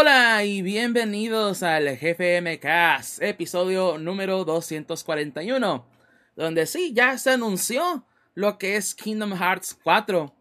Hola y bienvenidos al GFMcast, episodio número 241, donde sí, ya se anunció lo que es Kingdom Hearts 4.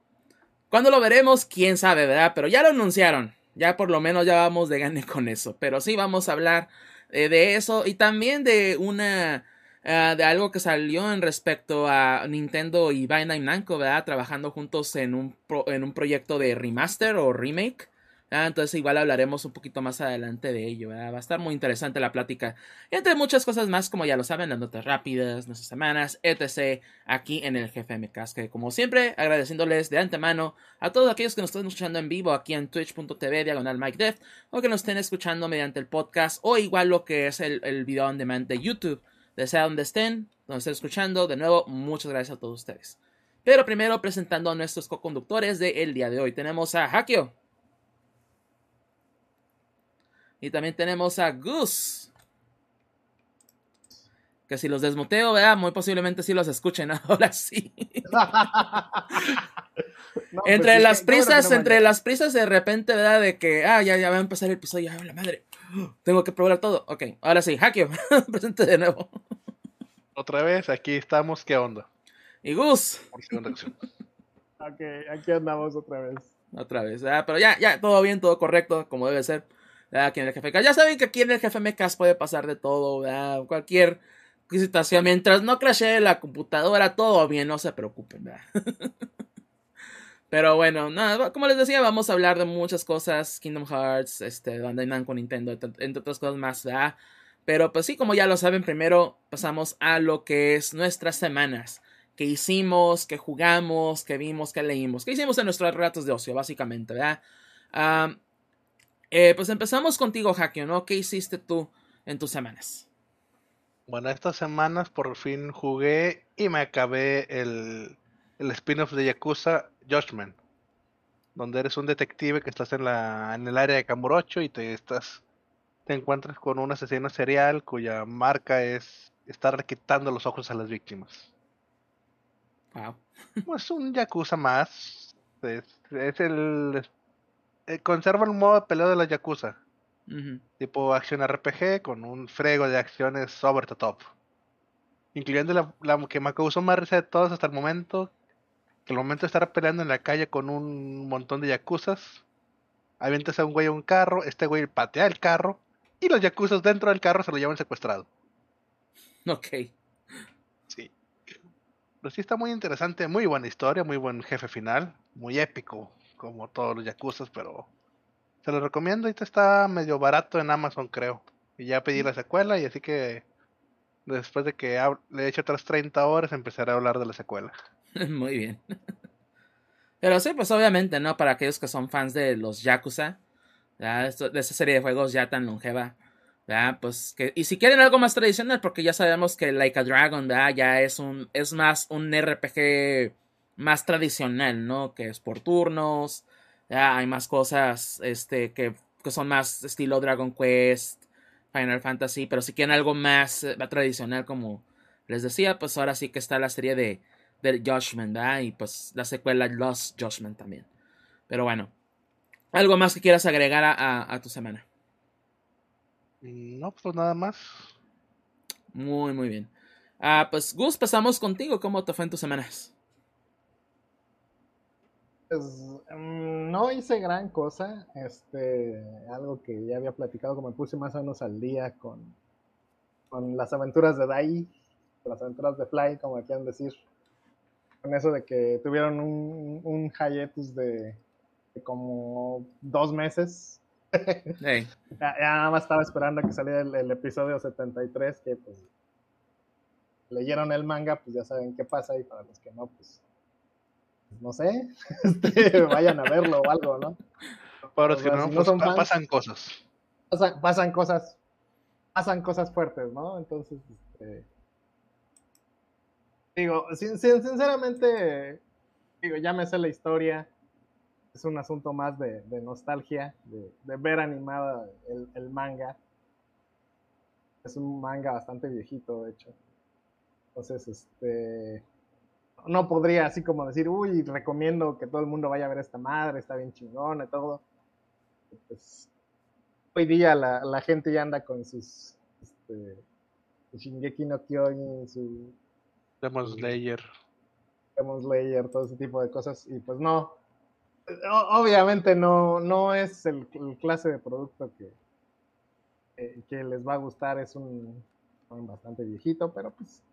¿Cuándo lo veremos? Quién sabe, ¿verdad? Pero ya lo anunciaron. Ya por lo menos ya vamos de gane con eso. Pero sí vamos a hablar eh, de eso y también de una eh, de algo que salió en respecto a Nintendo y Bandai Namco, ¿verdad? Trabajando juntos en un, en un proyecto de remaster o remake. Entonces igual hablaremos un poquito más adelante de ello. Va a estar muy interesante la plática. Entre muchas cosas más, como ya lo saben, las notas rápidas, nuestras semanas, etc. Aquí en el GFMcast. Que como siempre, agradeciéndoles de antemano a todos aquellos que nos están escuchando en vivo aquí en twitch.tv diagonal Mike o que nos estén escuchando mediante el podcast o igual lo que es el, el video on demand de YouTube de sea donde estén, donde estén escuchando. De nuevo, muchas gracias a todos ustedes. Pero primero presentando a nuestros co-conductores del día de hoy. Tenemos a Hakio. Y también tenemos a Gus. Que si los desmuteo, vea, muy posiblemente sí los escuchen. Ahora sí. entre pues las prisas, entre las prisas de repente, ¿verdad? De que, ah, ya, ya va a empezar el episodio, ya, la madre. Tengo que probar todo. Ok, ahora sí, Hakio, presente de nuevo. Otra vez, aquí estamos, ¿qué onda? Y Gus. ok, aquí andamos otra vez. Otra vez, ah, pero ya, ya, todo bien, todo correcto, como debe ser. Aquí en el GFK. Ya saben que aquí en el GFMcast puede pasar de todo, ¿verdad? cualquier situación. Mientras no crashee la computadora, todo bien, no se preocupen, ¿verdad? Pero bueno, nada, como les decía, vamos a hablar de muchas cosas, Kingdom Hearts, este, Bandai Namco, Nintendo, entre otras cosas más, ¿verdad? Pero pues sí, como ya lo saben, primero pasamos a lo que es nuestras semanas. Que hicimos, que jugamos, que vimos, que leímos, que hicimos en nuestros ratos de ocio, básicamente, ¿verdad? Eh, pues empezamos contigo, Hakio, ¿no? ¿Qué hiciste tú en tus semanas? Bueno, estas semanas por fin jugué y me acabé el, el spin-off de Yakuza Judgment, donde eres un detective que estás en, la, en el área de Kamurocho y te estás te encuentras con un asesino serial cuya marca es estar quitando los ojos a las víctimas. Wow. Es un Yakuza más. Es, el. Eh, conserva el modo de peleo de la Yakuza. Tipo acción RPG con un frego de acciones over the top. Incluyendo la, la que me causó más risa de todos hasta el momento, que el momento de estar peleando en la calle con un montón de yakuzas, avientas a un güey a un carro, este güey patea el carro y los yakuzas dentro del carro se lo llevan secuestrado. Ok. Sí. Pero sí está muy interesante, muy buena historia, muy buen jefe final, muy épico, como todos los yakuzas, pero se lo recomiendo. Ahorita está medio barato en Amazon, creo. Y ya pedí la secuela y así que después de que le he hecho otras 30 horas empezaré a hablar de la secuela. Muy bien. Pero sí, pues obviamente, ¿no? Para aquellos que son fans de los Yakuza, de esa serie de juegos ya tan longeva, Pues y si quieren algo más tradicional, porque ya sabemos que Like a Dragon, Ya es un, es más un RPG más tradicional, ¿no? Que es por turnos, ya hay más cosas, este, que, que son más estilo Dragon Quest, Final Fantasy, pero si quieren algo más eh, tradicional, como les decía, pues ahora sí que está la serie de del Judgment, ¿verdad? Y pues la secuela Lost Judgment también. Pero bueno, ¿algo más que quieras agregar a, tu semana? No, pues nada más. Muy, muy bien. Ah, pues Gus, pasamos contigo. ¿Cómo te fue en tus semanas? Pues mm, no hice gran cosa. Este, algo que ya había platicado, como me puse más o menos al día con, con las aventuras de Dai, las aventuras de Fly, como quieran decir con eso de que tuvieron un, un hiatus de, como dos meses. ya, nada más estaba esperando a que saliera el, episodio 73, que pues leyeron el manga, pues ya saben qué pasa, y para los que no, pues no sé, este, vayan a verlo o algo, ¿no? Para los que no, pues, pasan cosas. Pasan, pasan cosas, pasan cosas fuertes, ¿no? Entonces, este, Digo, sinceramente, digo, ya me sé la historia. Es un asunto más de, nostalgia, de, ver animada el, manga. Es un manga bastante viejito, de hecho. Entonces, este. No podría así como decir, uy, recomiendo que todo el mundo vaya a ver esta madre, está bien chingona y todo. Pues, hoy día la, la gente ya anda con sus este, Shingeki no Kyojin, su Demon Slayer. Demon Slayer, todo ese tipo de cosas, y pues no, o- obviamente no, no es el, el clase de producto que, eh, que les va a gustar, es un, un bastante viejito, pero pues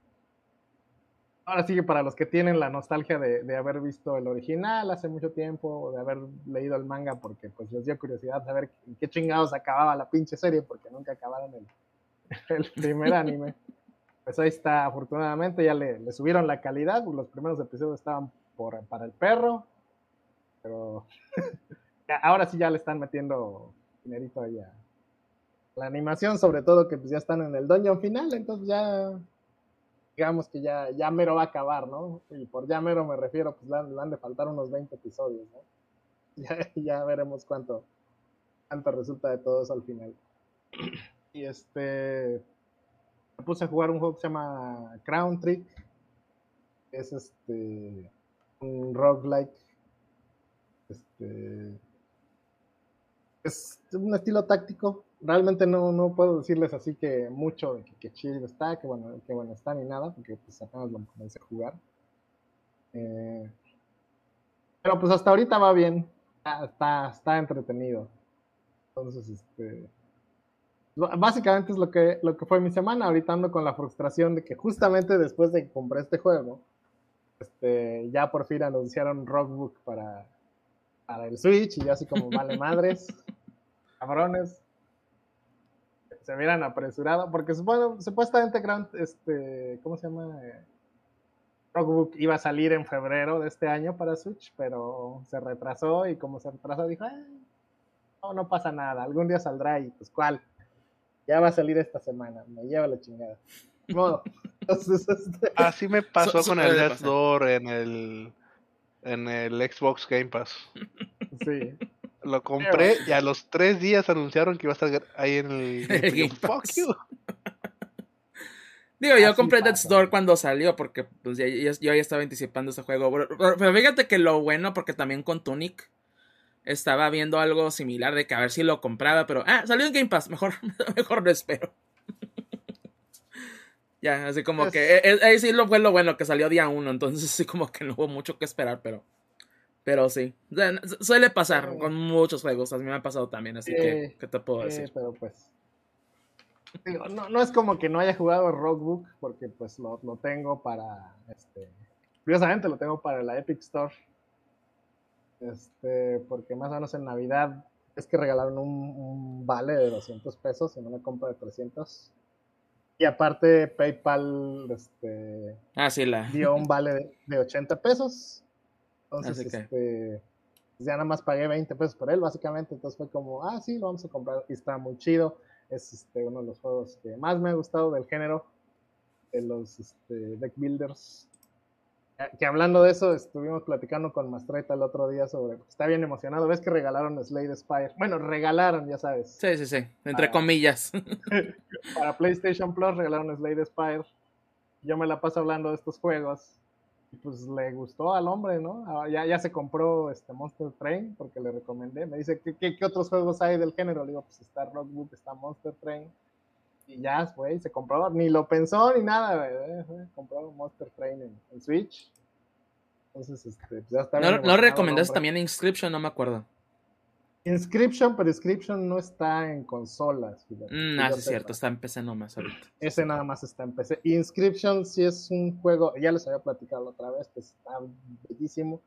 ahora sí que para los que tienen la nostalgia de, de haber visto el original hace mucho tiempo, o de haber leído el manga porque pues les dio curiosidad saber en qué chingados acababa la pinche serie, porque nunca acabaron el, el primer anime. Pues ahí está, afortunadamente ya le, le subieron la calidad, los primeros episodios estaban por, para el perro, pero ahora sí ya le están metiendo dinerito ahí a la animación, sobre todo que pues ya están en el dungeon final, entonces ya digamos que ya, ya mero va a acabar, ¿no? Y por ya mero me refiero, pues le han, de faltar unos 20 episodios, ¿no? Ya, ya veremos cuánto, cuánto resulta de todo eso al final. Y este, me puse a jugar un juego que se llama Crown Trick, es este, un roguelike, este, es un estilo táctico. Realmente no, no puedo decirles así que mucho de que, que chido está, que bueno, que bueno está ni nada, porque pues apenas lo comencé a jugar. Eh, pero pues hasta ahorita va bien, está, está, está entretenido. Entonces, este, básicamente es lo que, lo que fue mi semana. Ahorita ando con la frustración de que justamente después de que compré este juego, este, ya por fin anunciaron Rockbook para, para el Switch y yo así como vale madres, cabrones, se hubieran apresurado, porque supo- supuestamente Grand, este, ¿cómo se llama? Rockbook iba a salir en febrero de este año para Switch, pero se retrasó y como se retrasó dijo, "Ah, no, no pasa nada, algún día saldrá y pues cuál, ya va a salir esta semana, me lleva la chingada. Modo. Entonces, este, Así me pasó con el Death. Door en el, en el Xbox Game Pass. sí. Lo compré y a los tres días anunciaron que iba a estar ahí en el Game Pass. Y yo, Game Fuck you. Digo, yo Así compré pasa. Death's Door cuando salió, porque pues ya, ya- yo ya estaba anticipando ese juego. Pero, fíjate que lo bueno, porque también con Tunic estaba viendo algo similar de que a ver si lo compraba, pero ah, salió en Game Pass, mejor, mejor lo espero. ya, así como Pues- que eh, eh, ahí sí lo fue lo bueno, que salió día uno, entonces sí como que no hubo mucho que esperar, pero pero sí, suele pasar Sí. con muchos juegos, a mí me ha pasado también, así que, Sí. ¿qué te puedo Sí, decir? pero pues. digo, no, no es como que no haya jugado Rockbook, porque pues lo, lo tengo para. Este, curiosamente lo tengo para la Epic Store. Este, porque más o menos en Navidad es que regalaron un, un vale de 200 pesos en una compra de 300. Y aparte, PayPal este, Ah, sí, la... dio un vale de, de 80 pesos. Entonces, que- este, pues ya nada más pagué 20 pesos por él, básicamente. Entonces fue como, ah, sí, lo vamos a comprar. Y está muy chido. Es este, uno de los juegos que más me ha gustado del género, de los este, deck builders. Que- hablando de eso, estuvimos platicando con Mastreta el otro día sobre. Está bien emocionado. ¿Ves que regalaron Slade Spire? Bueno, regalaron, ya sabes. Sí, sí, sí, entre Ah. comillas. Para PlayStation Plus regalaron Slade Spire. Yo me la paso hablando de estos juegos. Pues le gustó al hombre, ¿no? Ah, Ya, ya se compró este Monster Train porque le recomendé. Me dice, ¿qué, qué, qué otros juegos hay del género? Le digo, pues está Rockbook, está Monster Train. Y ya, güey, se compró. Ni lo pensó ni nada, güey. eh, Compró Monster Train en, en Switch. Entonces, este, pues ya está. bien ¿No, ¿No emocionado el recomendaste también Inscription? No me acuerdo. Inscription, pero Inscription no está en consolas. fíjate, Mm, que ah, es cierto, está en PC nomás ahorita. Ese nada más está en PC. Inscription sí es un juego, ya les había platicado la otra vez, pues está bellísimo.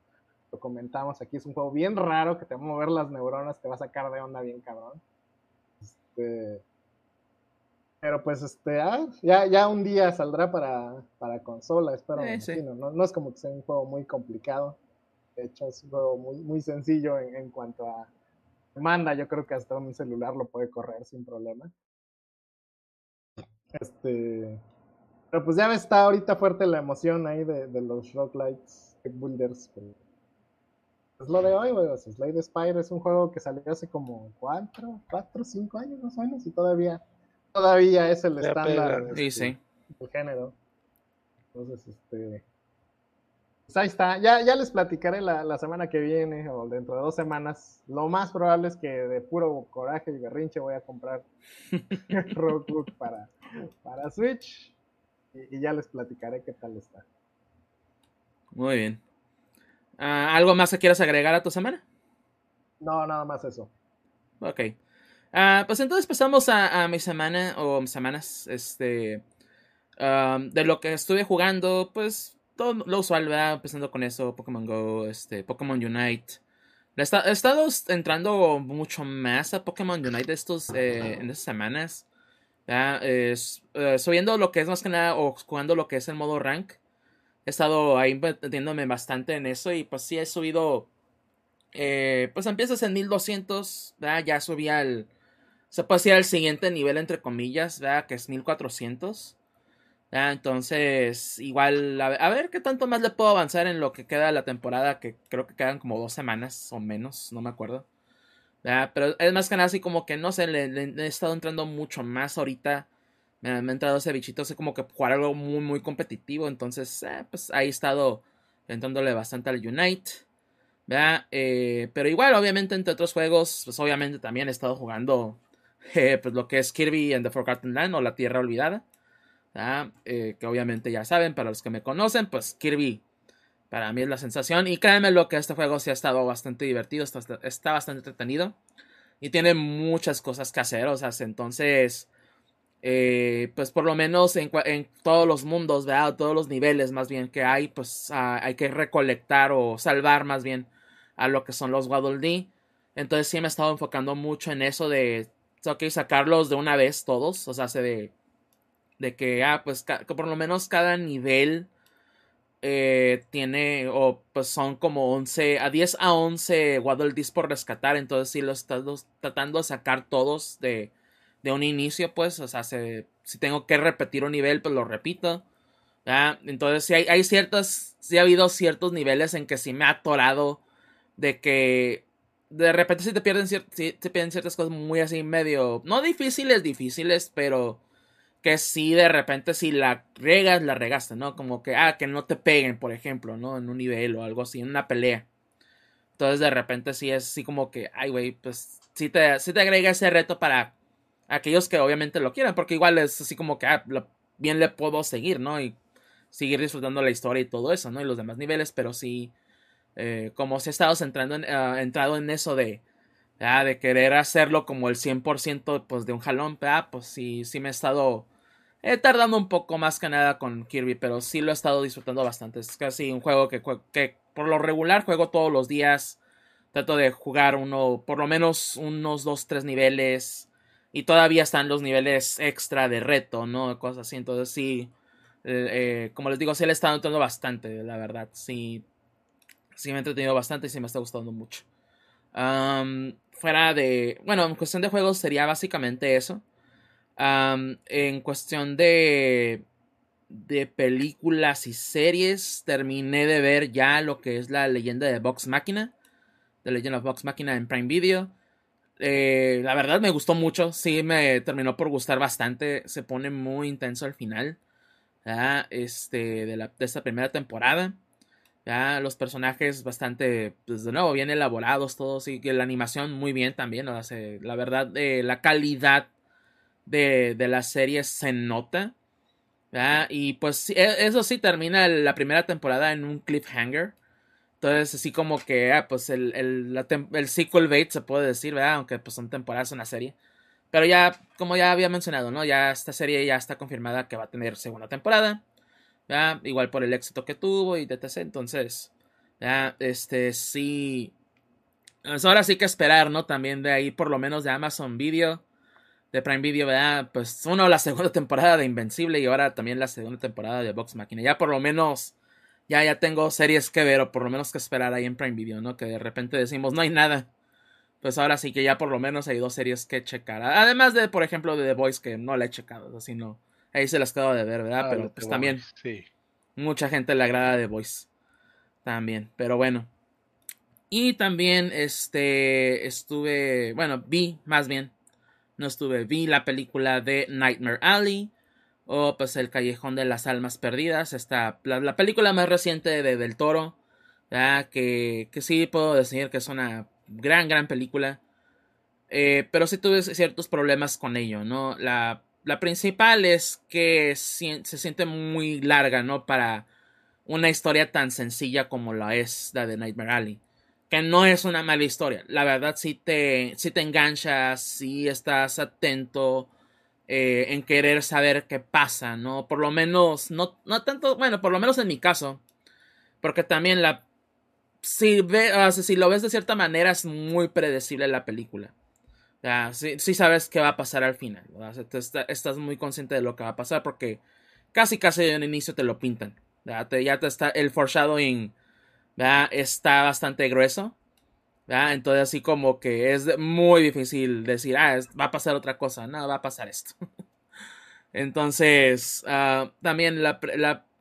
Lo comentamos aquí, es un juego bien raro que te va a mover las neuronas, te va a sacar de onda bien cabrón. Este, pero pues este, ah, ya, ya un día saldrá para, para consola, espero. Eh, sí. ¿no? no es como que sea un juego muy complicado. De hecho, es un juego muy, muy sencillo en, en cuanto a demanda. Yo creo que hasta un celular lo puede correr sin problema. Este. Pero pues ya está ahorita fuerte la emoción ahí de, de los roguelites, deck builders. pero Es lo de hoy, güey. O sea, Slade Spire es un juego que salió hace como cuatro, cuatro, cinco años más o menos y todavía, todavía es el estándar. Sí, este, sí. del género. Entonces, este. Pues ahí está. Ya, ya les platicaré la, la, semana que viene o dentro de dos semanas. Lo más probable es que de puro coraje y berrinche voy a comprar Rogue para, para Switch. Y, y, ya les platicaré qué tal está. Muy bien. Uh, ¿Algo más que quieras agregar a tu semana? No, nada más eso. Ok. Uh, pues entonces pasamos a, a, mi semana o semanas. Este. Um, de lo que estuve jugando, pues todo lo usual, ¿verdad? Empezando con eso, Pokémon Go, este, Pokémon Unite. He estado entrando mucho más a Pokémon Unite estos, eh, en estas semanas. Eh, subiendo lo que es más que nada, o jugando lo que es el modo rank. He estado ahí metiéndome bastante en eso y pues sí he subido. Eh, pues empiezas en 1200, ¿verdad? ya subí al. Se puede decir al siguiente nivel, entre comillas, ¿verdad? que es 1400. Ah, entonces, igual, a ver, qué tanto más le puedo avanzar en lo que queda de la temporada, que creo que quedan como dos semanas o menos, no me acuerdo. pero es más que nada así como que, no sé, le, he estado entrando mucho más ahorita. Me, ha entrado ese bichito, sé como que jugar algo muy, muy competitivo. Entonces, eh, pues ahí he estado entrándole bastante al Unite. Eh, pero igual, obviamente, entre otros juegos, pues obviamente también he estado jugando eh, pues, lo que es Kirby and the Forgotten Land o La Tierra Olvidada. Eh, que obviamente ya saben, para los que me conocen, pues Kirby para mí es la sensación. Y créanme lo que este juego sí ha estado bastante divertido, está, está bastante entretenido. Y tiene muchas cosas que hacer, o sea, entonces, eh, pues por lo menos en, en, todos los mundos, ¿verdad? Todos los niveles más bien que hay, pues ah, hay que recolectar o salvar más bien a lo que son los Waddle Dee. Entonces sí me he estado enfocando mucho en eso de, ok, sacarlos de una vez todos, o sea, se de de que, ah, pues que por lo menos cada nivel eh, tiene, o pues son como 11, a 10 a 11 Waddle Dees por rescatar, entonces si los estás tratando de sacar todos de, de un inicio, pues, o sea, si tengo que repetir un nivel, pues lo repito. Entonces, si hay, hay ciertas, sí ha habido ciertos niveles en que sí me ha atorado de que de repente si te pierden, si te pierden ciertas cosas muy así medio, no difíciles, difíciles, pero que si de repente si la regas, la regaste, ¿no? Como que, ah, que no te peguen, por ejemplo, ¿no? En un nivel o algo así, en una pelea. Entonces de repente sí es así como que, ay, güey, pues sí te, sí te agrega ese reto para aquellos que obviamente lo quieran, porque igual es así como que, ah, bien le puedo seguir, ¿no? Y seguir disfrutando la historia y todo eso, ¿no? Y los demás niveles, pero sí, eh, como si he estado entrando en, uh, entrado en eso de, Ah, de querer hacerlo como el 100% pues, de un jalón, ah, pues sí, sí me he estado eh, tardando un poco más que nada con Kirby, pero sí lo he estado disfrutando bastante. Es casi un juego que, que por lo regular juego todos los días. Trato de jugar uno, por lo menos unos 2, 3 niveles. Y todavía están los niveles extra de reto, ¿no? Cosas así. Entonces sí, eh, eh, como les digo, sí le he estado entrando bastante, la verdad. Sí, sí me he entretenido bastante y sí me está gustando mucho fuera de. Bueno, en cuestión de juegos sería básicamente eso. En cuestión de. De películas y series, terminé de ver ya lo que es la leyenda de Vox Machina. The Legend of Vox Machina en Prime Video. Eh, la verdad me gustó mucho. Sí, me terminó por gustar bastante. Se pone muy intenso al final. Este, de, la, de esta primera temporada. Ya los personajes bastante, pues de nuevo, bien elaborados todos y que la animación muy bien también. la verdad, eh, la calidad de, de la serie se nota. Y pues e, eso sí termina la primera temporada en un cliffhanger. Entonces, así como que, ah, pues el, el, el, sequel bait se puede decir, ¿verdad? Aunque pues son temporadas una serie. Pero ya, como ya había mencionado, ¿no? Ya esta serie ya está confirmada que va a tener segunda temporada. Igual por el éxito que tuvo y etc. Entonces, este, sí. Pues ahora sí que esperar, ¿no? También de ahí, por lo menos de Amazon Video, de Prime Video, ¿verdad? Pues uno, la segunda temporada de Invencible y ahora también la segunda temporada de Box Machina. Ya por lo menos, ya, ya tengo series que ver o por lo menos que esperar ahí en Prime Video, ¿no? Que de repente decimos, no hay nada. Pues ahora sí que ya por lo menos hay dos series que checar. Además de, por ejemplo, de The Voice, que no la he checado, así no Ahí se las acabo de ver, ¿verdad? Ah, pero pues también. Sí. Mucha gente le agrada The Voice. También. Pero bueno. Y también este estuve. Bueno, vi más bien. No estuve. Vi la película de Nightmare Alley. O pues El Callejón de las Almas Perdidas, esta, la, película más reciente de Del Toro, que, que sí puedo decir que es una gran, gran película. Eh, pero sí tuve ciertos problemas con ello, ¿no? La, la principal es que se siente muy larga, ¿no? Para una historia tan sencilla como la es la de Nightmare Alley. Que no es una mala historia. La verdad, si te, si te enganchas, si estás atento eh, en querer saber qué pasa, ¿no? Por lo menos, no, no tanto, bueno, por lo menos en mi caso. Porque también la. Si, ve, si lo ves de cierta manera, es muy predecible la película. Ya, sí, sí, sabes qué va a pasar al final. estás muy consciente de lo que va a pasar porque casi casi en el inicio te lo pintan. Ya te, ya te está el foreshadowing está bastante grueso. Entonces así como que es muy difícil decir, ah, va a pasar otra cosa. No, va a pasar esto. Entonces, ah, también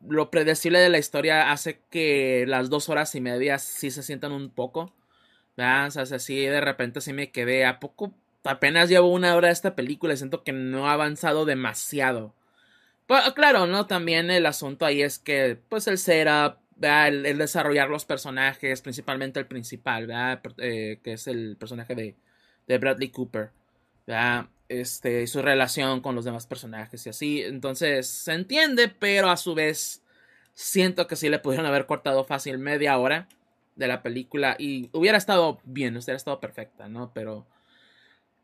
lo predecible de la historia hace que las dos horas y media sí se sientan un poco. O sea, así de repente sí me quedé a poco apenas llevo una hora de esta película y siento que no ha avanzado demasiado. Pues, claro, ¿no? También el asunto ahí es que, pues, el setup, el, desarrollar los personajes, principalmente el principal. Eh, que es el personaje de, de Bradley Cooper. Este, y su relación con los demás personajes y así. Entonces, se entiende, pero a su vez, siento que sí le pudieron haber cortado fácil media hora de la película y hubiera estado bien, hubiera estado perfecta, ¿no? Pero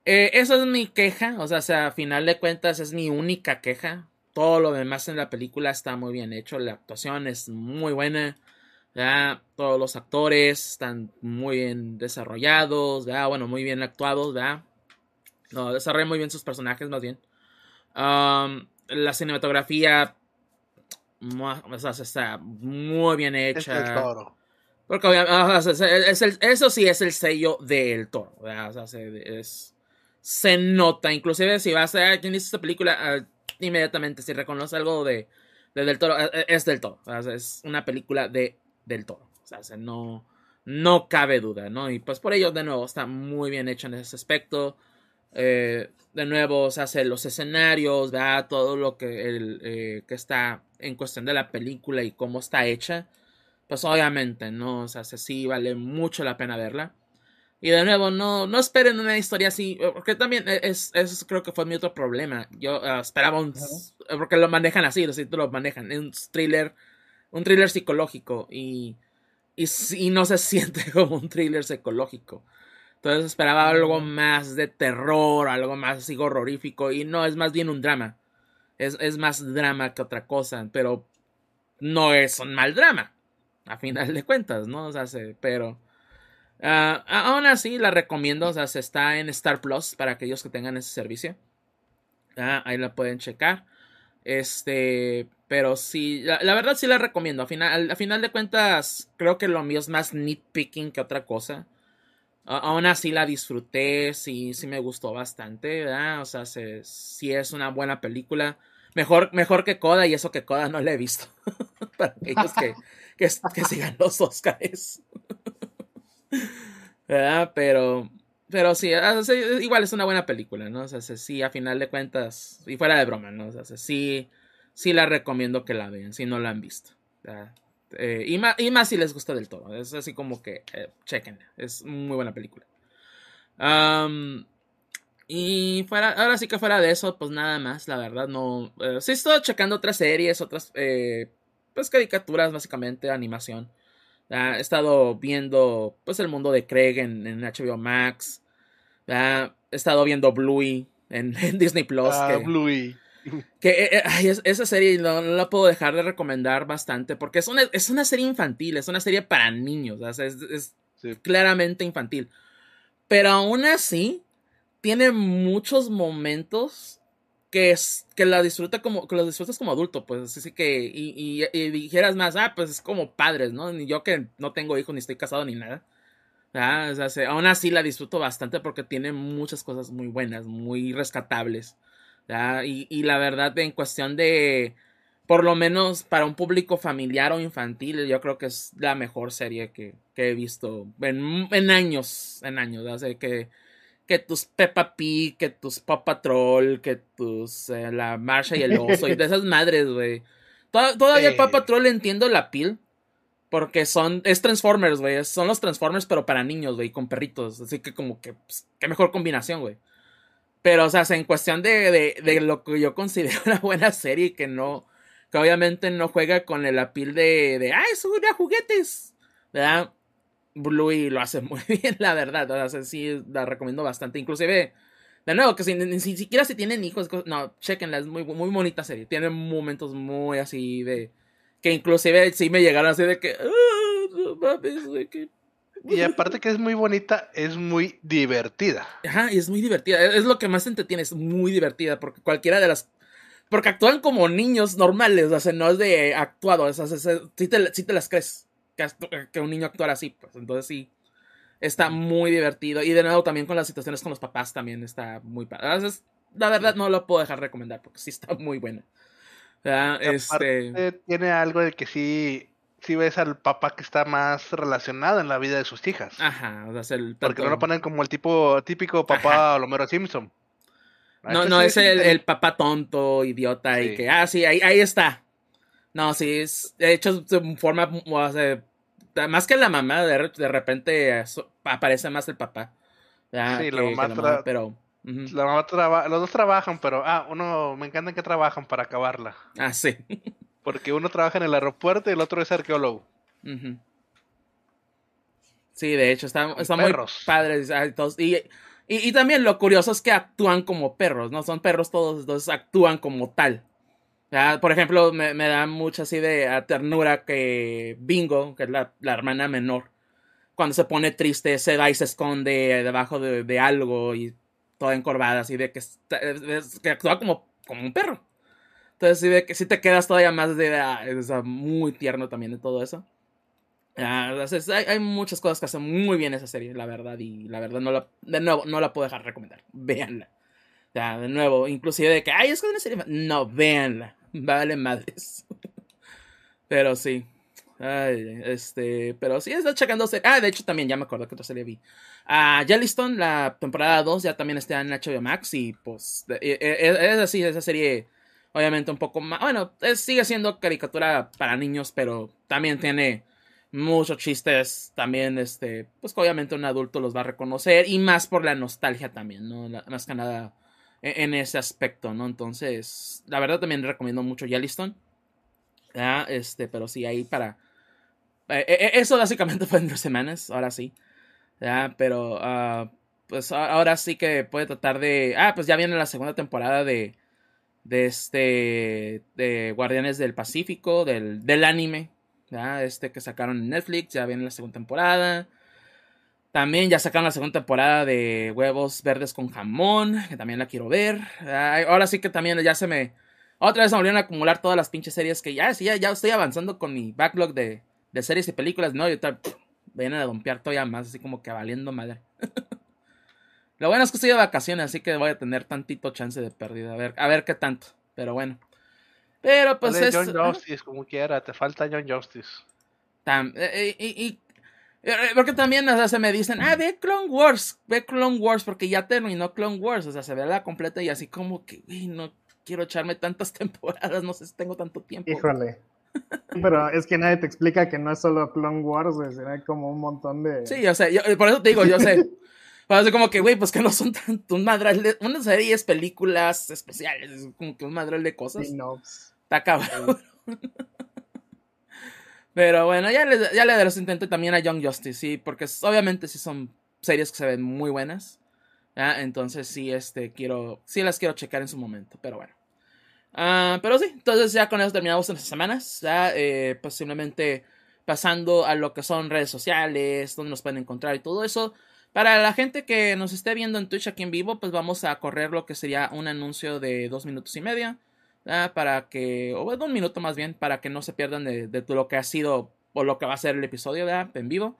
eh, eso es mi queja, o sea, a final de cuentas es mi única queja. Todo lo demás en la película está muy bien hecho, la actuación es muy buena, ¿ya? todos los actores están muy bien desarrollados, ¿ya? bueno, muy bien actuados, ¿ya? No, desarrollan muy bien sus personajes, más bien. la cinematografía o sea, está muy bien hecha. Es toro. Porque eso sí es el sello del toro. O sea, es, se nota. Inclusive si vas a quien hizo esta película, ah, inmediatamente si reconoce algo de, Del Toro, eh, eh, es Del Toro. es una película de Del Toro. O sea, no, no cabe duda, ¿no? Y pues por ello, de nuevo, está muy bien hecho en ese aspecto. Eh, de nuevo, se hace los escenarios, ¿verdad? Todo lo que, el, que está en cuestión de la película y cómo está hecha. Pues obviamente, ¿no? O sea, sí vale mucho la pena verla. Y de nuevo, no, no esperen una historia así, eh, porque también e, es, eso creo que fue mi otro problema. Yo eh, esperaba un... Porque lo manejan así, los lo manejan. Un thriller, un thriller psicológico y, y, no se siente como un thriller psicológico. Entonces esperaba algo más de terror, algo más así horrorífico y no, es más bien un drama. Es, es más drama que otra cosa, pero no es un mal drama, a final de cuentas, ¿no? O sea, pero... Ah, aún así, la recomiendo. O sea, se está en Star Plus para aquellos que tengan ese servicio. Ah, ahí la pueden checar. Este, pero sí, la, verdad sí la recomiendo. A final, de cuentas, creo que lo mío es más nitpicking que otra cosa. aún así la disfruté, sí, sí me gustó bastante, O sea, sí es una buena película. Mejor, mejor que Coda, y eso que Coda no la he visto. Para aquellos que, que, que sigan los Oscars. ¿Verdad? Pero, pero sí, igual es una buena película, ¿no? O sea, sí, a final de cuentas, y fuera de broma, ¿no? O sea, sí, sí la recomiendo que la vean, si no la han visto. Eh, y, más, y, más, si les gusta del todo. Es así como que, eh, es muy buena película. y fuera, ahora sí que fuera de eso, pues nada más, la verdad, no. Eh, sí estoy checando otras series, otras, pues caricaturas, básicamente, animación. He estado viendo pues el mundo de Craig en, HBO Max. He estado viendo Bluey en, Disney Plus. Ah, Bluey. Que eh, eh, esa serie no, la puedo dejar de recomendar bastante porque es una, es una serie infantil, es una serie para niños, es, claramente infantil. Pero aún así, tiene muchos momentos que, es, que la disfruta como, que lo disfrutas como adulto, pues así que, y, y, dijeras más, ah, pues es como padres, ¿no? Ni yo que no tengo hijos, ni estoy casado, ni nada. O sea, aún así la disfruto bastante porque tiene muchas cosas muy buenas, muy rescatables. Y, y, la verdad, en cuestión de, por lo menos para un público familiar o infantil, yo creo que es la mejor serie que, que he visto en, en, años, en años. O sea, que que tus Peppa Pig, que tus Paw Patrol, que tus eh, la Marsha y el oso y de esas madres, güey. Todavía el Paw. Patrol entiendo la piel. Porque son, es Transformers, güey. Son los Transformers, pero para niños, güey, con perritos. Así que como que, pues, qué mejor combinación, güey. Pero, o sea, en cuestión de, de, de lo que yo considero una buena serie que no, que obviamente no juega con el apil de, de, ah, es una juguetes, ¿verdad? Bluey lo hace muy bien, la verdad. O sea, sí, la recomiendo bastante. Inclusive, de nuevo, que si, ni, siquiera si tienen hijos, no, chequenla, es muy, muy bonita serie. Tiene momentos muy así de, que inclusive sí me llegaron así de que, ah, mames, que Y aparte que es muy bonita, es muy divertida. Ajá, y es muy divertida. Es lo que más te entretiene, es muy divertida. Porque cualquiera de las. Porque actúan como niños normales, o sea, no es de actuado. O sea, sí, te, sí te las crees que, que, un niño actuara así, pues. Entonces sí. Está muy divertido. Y de nuevo también con las situaciones con los papás también está muy padre. Entonces, la verdad no lo puedo dejar recomendar porque sí está muy buena. Este... Tiene algo de que sí si ves al papá que está más relacionado en la vida de sus hijas. Ajá, o sea, el Porque no lo ponen como el tipo típico papá Homero Simpson. No, no, es el, el, papá tonto, idiota, sí. y que, ah, sí, ahí, ahí está. No, sí, es, de hecho, se forma, o sea, más que la mamá, de, de repente aparece más el papá. Sí, que, la mamá, la mamá pero... Uh -huh. La mamá traba, los dos trabajan, pero, ah, uno, me encanta que trabajan para acabarla. Ah, sí. Porque uno trabaja en el aeropuerto y el otro es arqueólogo. Uh -huh. Sí, de hecho, está, está muy padre. Y, y, y, también lo curioso es que actúan como perros, ¿no? Son perros todos, entonces actúan como tal. ¿Ya? Por ejemplo, me, me, da mucha así de ternura que Bingo, que es la, la, hermana menor, cuando se pone triste, se da y se esconde debajo de, de algo y toda encorvada, así de que, que actúa como, como un perro. Entonces, sí, de que si te quedas todavía más de. Ah, es muy tierno también de todo eso. Ah, hay, hay, muchas cosas que hacen muy bien esa serie, la verdad. Y la verdad, no la, de nuevo, no la puedo dejar recomendar. Véanla. Ya, de nuevo, inclusive de que, ay, es que es una serie. No, véanla. Vale madres. pero sí. Ay, este. Pero sí, está checando. Ah, de hecho, también ya me acuerdo que otra serie vi. Uh, Jellystone, la temporada 2, ya también está en HBO Max. Y pues. Es, es así, esa serie obviamente un poco más, bueno, sigue siendo caricatura para niños, pero también tiene muchos chistes, también, este, pues obviamente un adulto los va a reconocer, y más por la nostalgia también, ¿no? La, más que nada en, en, ese aspecto, ¿no? Entonces, la verdad también recomiendo mucho Yellowstone. Este, pero sí, ahí para... Eh, eso básicamente fue en dos semanas, ahora sí. Pero, uh, pues ahora sí que puede tratar de... Ah, pues ya viene la segunda temporada de de este de Guardianes del Pacífico del, del anime este que sacaron en Netflix ya viene la segunda temporada también ya sacaron la segunda temporada de Huevos Verdes con Jamón que también la quiero ver ahora sí que también ya se me otra vez me volvieron a acumular todas las pinches series que ya sí ya, ya estoy avanzando con mi backlog de, de series y películas no y ahorita vienen a dompear todavía más así como que valiendo madre Lo bueno es que estoy de vacaciones, así que voy a tener tantito chance de pérdida. A ver, a ver qué tanto. Pero bueno. Pero pues Dale es. John Justice, como quiera, te falta John Justice. Tam, eh, y, y, y, porque también, o sea, se me dicen, ah, ve Clone Wars, ve Clone Wars, porque ya terminó Clone Wars. O sea, se ve la completa y así como que, uy, no quiero echarme tantas temporadas, no sé si tengo tanto tiempo. Híjole. Pero es que nadie te explica que no es solo Clone Wars, güey, será como un montón de. Sí, yo sé, yo, por eso te digo, yo sé. Parece como que, güey, pues que no son tanto un madral de. Unas series, películas especiales, es como que un madral de cosas. Sí, no. Está cabrón. Pero bueno, ya le, ya le daré intento también a Young Justice, sí, porque obviamente sí son series que se ven muy buenas. ¿ya? Entonces sí, este, quiero, sí las quiero checar en su momento, pero bueno. Uh, pero sí, entonces ya con eso terminamos en estas semanas. Ya, eh, pues simplemente pasando a lo que son redes sociales, donde nos pueden encontrar y todo eso. Para la gente que nos esté viendo en Twitch aquí en vivo, pues vamos a correr lo que sería un anuncio de dos minutos y medio. ¿Verdad? Para que, o bueno, un minuto más bien, para que no se pierdan de, de, lo que ha sido o lo que va a ser el episodio ¿verdad? en vivo.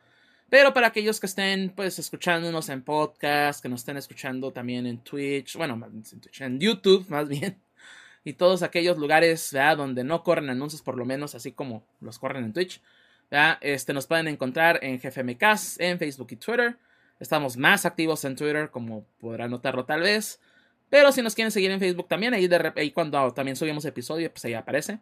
Pero para aquellos que estén pues escuchándonos en podcast, que nos estén escuchando también en Twitch, bueno, en, YouTube más bien, y todos aquellos lugares ¿verdad? donde no corren anuncios por lo menos, así como los corren en Twitch. Este, nos pueden encontrar en GFMcast, en Facebook y Twitter. Estamos más activos en Twitter, como podrán notarlo tal vez. Pero si nos quieren seguir en Facebook también, ahí, cuando también subimos episodios, pues ahí aparece.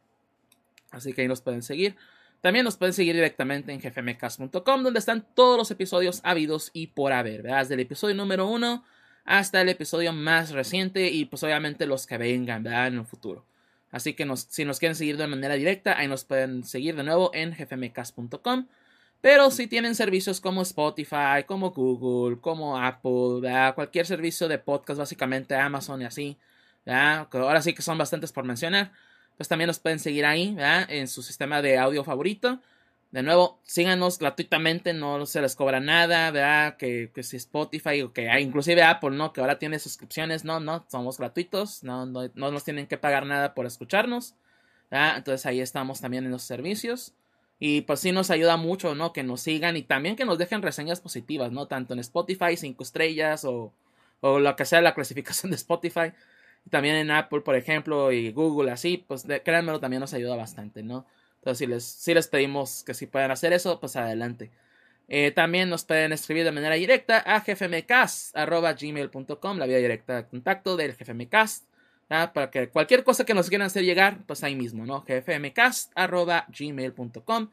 Así que ahí nos pueden seguir. También nos pueden seguir directamente en gfmcast.com, donde están todos los episodios habidos y por haber, ¿verdad? Desde el episodio número uno hasta el episodio más reciente y pues obviamente los que vengan, ¿verdad? En el futuro. Así que si nos quieren seguir de manera directa, ahí nos pueden seguir de nuevo en gfmcast.com. Pero si tienen servicios como Spotify, como Google, como Apple, ¿verdad? cualquier servicio de podcast, básicamente Amazon y así, ¿verdad? ahora sí que son bastantes por mencionar pues también nos pueden seguir ahí, ¿verdad? En su sistema de audio favorito. De nuevo, síganos gratuitamente, no se les cobra nada, ¿verdad? Que, si Spotify o que inclusive Apple, ¿no? Que ahora tiene suscripciones, no, no, somos gratuitos, no, no, no nos tienen que pagar nada por escucharnos, ¿verdad? Entonces ahí estamos también en los servicios. Y pues sí nos ayuda mucho, ¿no? Que nos sigan y también que nos dejen reseñas positivas, ¿no? Tanto en Spotify, cinco estrellas o, o lo que sea la clasificación de Spotify también en Apple, por ejemplo, y Google, así, pues créanmelo, también nos ayuda bastante, ¿no? Entonces, si les, si les pedimos que si puedan hacer eso, pues adelante. Eh, también nos pueden escribir de manera directa a gfmcast.gmail.com, la vía directa de contacto del gfmcast, para que cualquier cosa que nos quieran hacer llegar, pues ahí mismo, ¿no? gfmcast.gmail.com.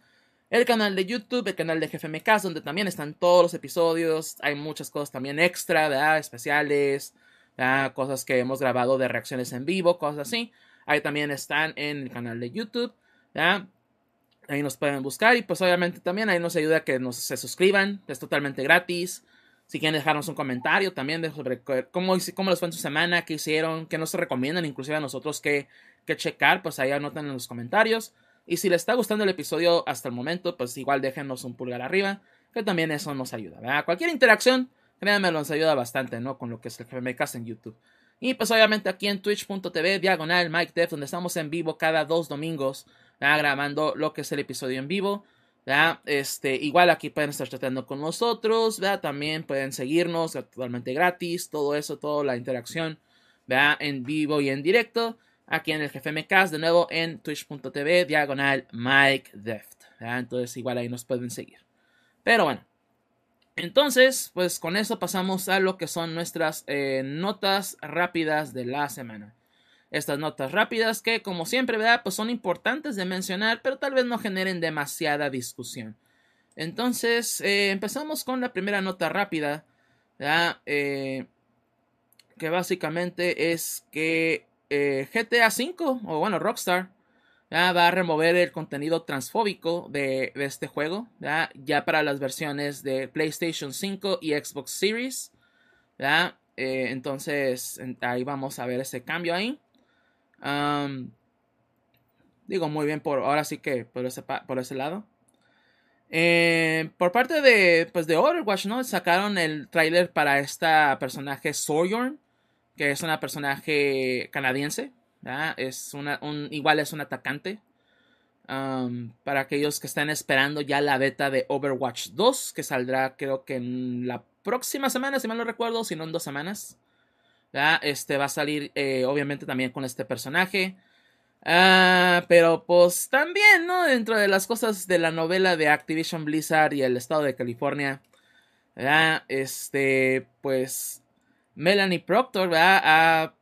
El canal de YouTube, el canal de GFMcast, donde también están todos los episodios, hay muchas cosas también extra. Especiales, cosas que hemos grabado de reacciones en vivo, cosas así. Ahí también están en el canal de YouTube. Ahí nos pueden buscar y pues obviamente también ahí nos ayuda a que nos se suscriban. Es totalmente gratis. Si quieren dejarnos un comentario también de sobre cómo, cómo les fue en su semana, qué hicieron, qué nos recomiendan, inclusive a nosotros que, que checar, pues ahí anotan en los comentarios. Y si les está gustando el episodio hasta el momento, pues igual déjenos un pulgar arriba, que también eso nos ayuda. Cualquier interacción Créanme, nos ayuda bastante, ¿no? Con lo que es el GFMcast en YouTube. Y pues obviamente aquí en twitch.tv diagonal Mike Def, donde estamos en vivo cada dos domingos, grabando lo que es el episodio en vivo. Este, igual aquí pueden estar tratando con nosotros, también pueden seguirnos totalmente gratis, todo eso, toda la interacción en vivo y en directo. Aquí en el GFMcast, de nuevo en twitch.tv diagonal Mike Deft. Entonces igual ahí nos pueden seguir. Pero bueno, entonces, pues con eso pasamos a lo que son nuestras eh, notas rápidas de la semana. Estas notas rápidas que, como siempre, ¿verdad? Pues son importantes de mencionar, pero tal vez no generen demasiada discusión. Entonces, eh, empezamos con la primera nota rápida. Eh, que básicamente es que GTA V, o bueno, Rockstar, va a remover el contenido transfóbico de, este juego, ya para las versiones de PlayStation 5 y Xbox Series. Eh, entonces ahí vamos a ver ese cambio ahí. Digo muy bien por ahora sí que por ese, por ese lado. Eh, por parte de, pues de Overwatch, ¿no? Sacaron el tráiler para esta personaje Sojourn, que es una personaje canadiense, es una, un, igual es un atacante. para aquellos que están esperando ya la beta de Overwatch 2, que saldrá creo que en la próxima semana, si mal no recuerdo, si no en dos semanas. Este va a salir eh, obviamente también con este personaje. Ah, pero pues también, ¿no? Dentro de las cosas de la novela de Activision Blizzard y el estado de California. Este, pues Melanie Proctor ¿verdad?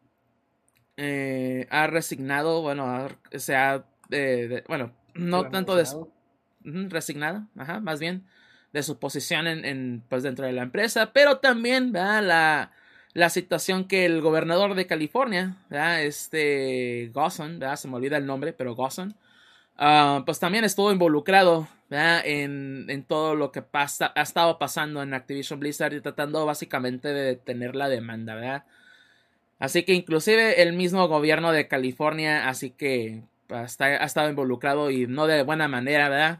Eh, ha resignado, bueno, se ha, bueno, no tanto de... resignado, ajá, más bien, de su posición en, pues dentro de la empresa, pero también, La, la situación que el gobernador de California, este Gosson, se me olvida el nombre, pero Gosson, ah, pues también estuvo involucrado en, en, todo lo que pasa, ha estado pasando en Activision Blizzard y tratando básicamente de detener la demanda, ¿verdad? Así que inclusive el mismo gobierno de California, así que hasta, ha estado involucrado y no de buena manera, ¿verdad?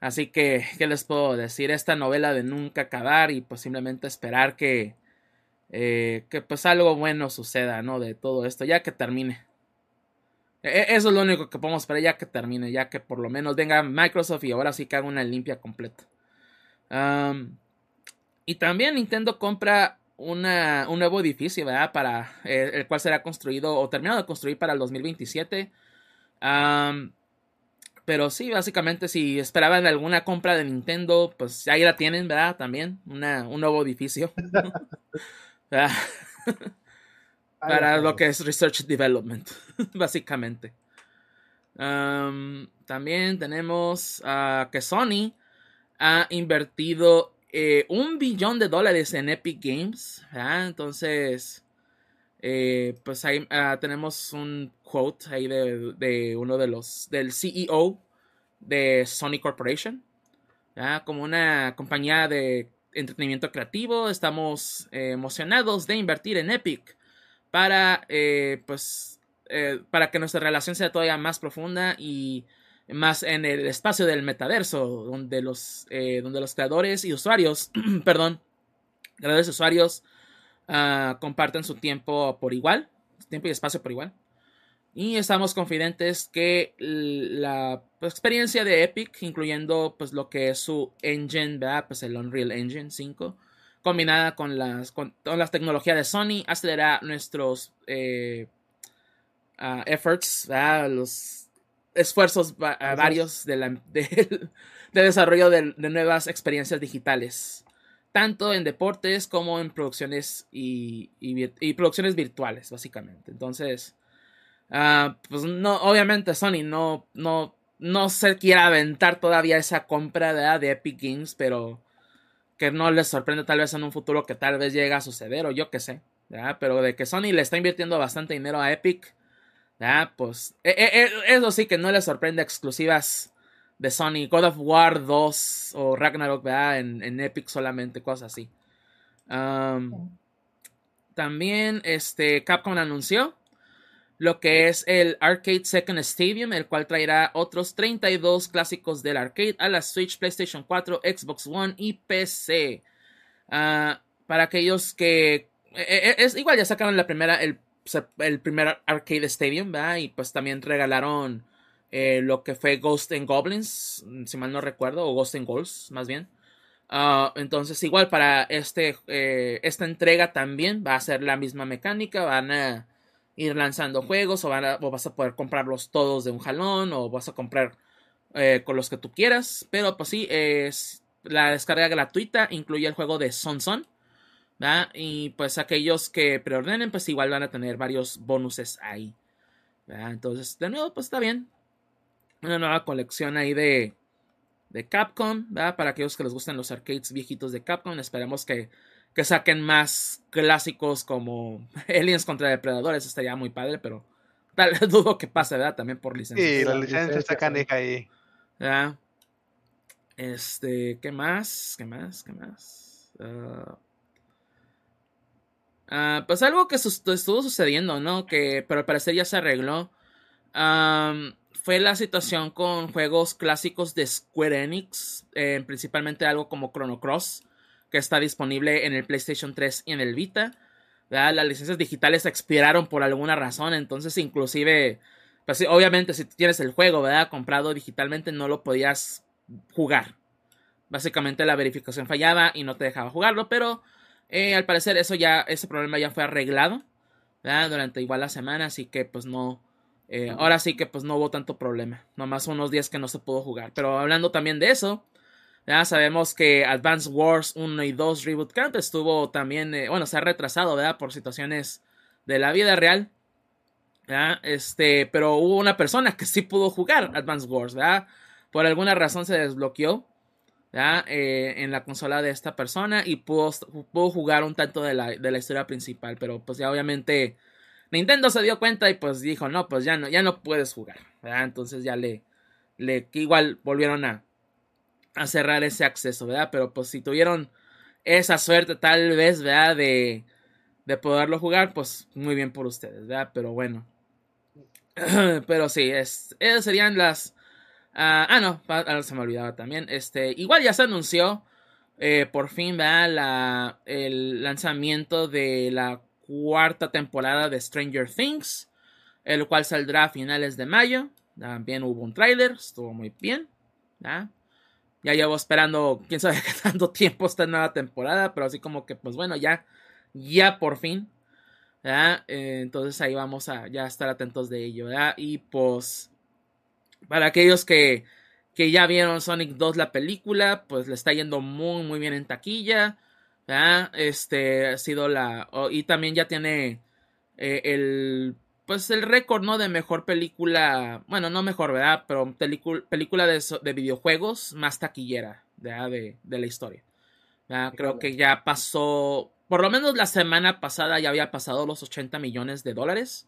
Así que, ¿qué les puedo decir? Esta novela de nunca acabar y posiblemente esperar que, eh, que pues algo bueno suceda, ¿no? De todo esto, ya que termine. E, eso es lo único que podemos esperar, ya que termine, ya que por lo menos venga Microsoft y ahora sí que haga una limpia completa. y también Nintendo compra una, un nuevo edificio, ¿verdad? Para eh, el cual será construido o terminado de construir para el 2027. Pero sí, básicamente si esperaban alguna compra de Nintendo, pues ahí la tienen, ¿verdad? También, una, un nuevo edificio. Para lo que es Research Development, básicamente. también tenemos que Sony ha invertido eh, un billón de dólares en Epic Games. Entonces, eh, pues ahí ah, tenemos un quote ahí de, uno de los, del CEO de Sony Corporation. Como una compañía de entretenimiento creativo, estamos eh, emocionados de invertir en Epic para, eh, pues, para que nuestra relación sea todavía más profunda y más en el espacio del metaverso, donde los, donde los creadores y usuarios, perdón, creadores y usuarios Ah, comparten su tiempo por igual, tiempo y espacio por igual. Y estamos confidentes que la experiencia de Epic, incluyendo pues lo que es su engine, pues el Unreal Engine 5, combinada con las, con, las tecnologías de Sony, acelerará nuestros eh, ah, efforts, los esfuerzos varios de, de, desarrollo de nuevas experiencias digitales tanto en deportes como en producciones y, producciones virtuales, básicamente. Entonces, ah, pues no, obviamente Sony no, no, no se quiere aventar todavía esa compra de, de Epic Games, pero que no les sorprende tal vez en un futuro que tal vez llegue a suceder o yo qué sé, pero de que Sony le está invirtiendo bastante dinero a Epic, pues e, e, e, eso sí que no les sorprende exclusivas de Sony, God of War 2 o Ragnarok, ¿verdad? En, Epic solamente, cosas así. también este, Capcom anunció lo que es el Arcade Second Stadium, el cual traerá otros 32 clásicos del arcade a la Switch, PlayStation 4, Xbox One y PC. Ah, para aquellos que... E, e, es igual, ya sacaron la primera, el, el primer Arcade Stadium, ¿verdad? Y pues también regalaron eh, lo que fue Ghost and Goblins, si mal no recuerdo, o Ghost and Ghouls, más bien. Ah, entonces, igual para este, eh, esta entrega también va a ser la misma mecánica, van a ir lanzando juegos o, vas a poder comprarlos todos de un jalón o vas a comprar eh, con los que tú quieras, pero pues sí, es la descarga gratuita incluye el juego de Son Son. Y pues aquellos que preordenen, pues igual van a tener varios bonuses ahí. Entonces, de nuevo, pues está bien una nueva colección ahí de, de Capcom, ¿verdad? Para aquellos que les gustan los arcades viejitos de Capcom, esperemos que, que saquen más clásicos como Aliens contra Depredadores, estaría muy padre, pero tal vez dudo que pase, ¿verdad? También por licencia. Sí, la licencia está canija ahí. ¿verdad? Este, ¿qué más? ¿Qué más? ¿Qué más? Ah, ah, pues algo que estuvo sucediendo, ¿no? Que, pero al parecer ya se arregló fue la situación con juegos clásicos de Square Enix, eh, principalmente algo como Chrono Cross, que está disponible en el PlayStation 3 y en el Vita. Las licencias digitales expiraron por alguna razón, entonces inclusive, pues obviamente si tienes el juego, ¿verdad? Comprado digitalmente no lo podías jugar. Básicamente la verificación fallaba y no te dejaba jugarlo, pero eh, al parecer eso ya, ese problema ya fue arreglado, Durante igual la semana, así que pues no, eh, ahora sí que pues no hubo tanto problema. Nomás unos días que no se pudo jugar. Pero hablando también de eso, ya sabemos que Advance Wars 1 y 2 Reboot Camp estuvo también, eh, bueno, se ha retrasado, ¿verdad? Por situaciones de la vida real. Este, pero hubo una persona que sí pudo jugar Advance Wars, ¿verdad? Por alguna razón se desbloqueó, eh, en la consola de esta persona y pudo, pudo jugar un tanto de la, de la historia principal. Pero pues ya obviamente Nintendo se dio cuenta y pues dijo, no, pues ya no, ya no puedes jugar. ¿verdad? Entonces ya le, le igual volvieron a, a cerrar ese acceso, ¿verdad? Pero pues si tuvieron esa suerte tal vez, ¿verdad? De, de poderlo jugar, pues muy bien por ustedes, ¿verdad? Pero bueno. Pero sí, es, esas serían las... ah, ah no, se me olvidaba también. Este, igual ya se anunció eh, por fin, ¿verdad? La, el lanzamiento de la cuarta temporada de Stranger Things, el cual saldrá a finales de mayo. También hubo un tráiler, estuvo muy bien. Ya llevo esperando, quién sabe qué tanto tiempo esta nueva temporada, pero así como que, pues bueno, ya, ya por fin. Eh, entonces ahí vamos a ya estar atentos de ello. Y pues, Para aquellos que, que ya vieron Sonic 2 la película, pues le está yendo muy, muy bien en taquilla. Este ha sido la. y también ya tiene eh, el. Pues el récord, ¿no? De mejor película. Bueno, no mejor, ¿verdad? Pero película de, de, videojuegos más taquillera De, de la historia. Creo que ya pasó. Por lo menos la semana pasada ya había pasado los 80 millones de dólares.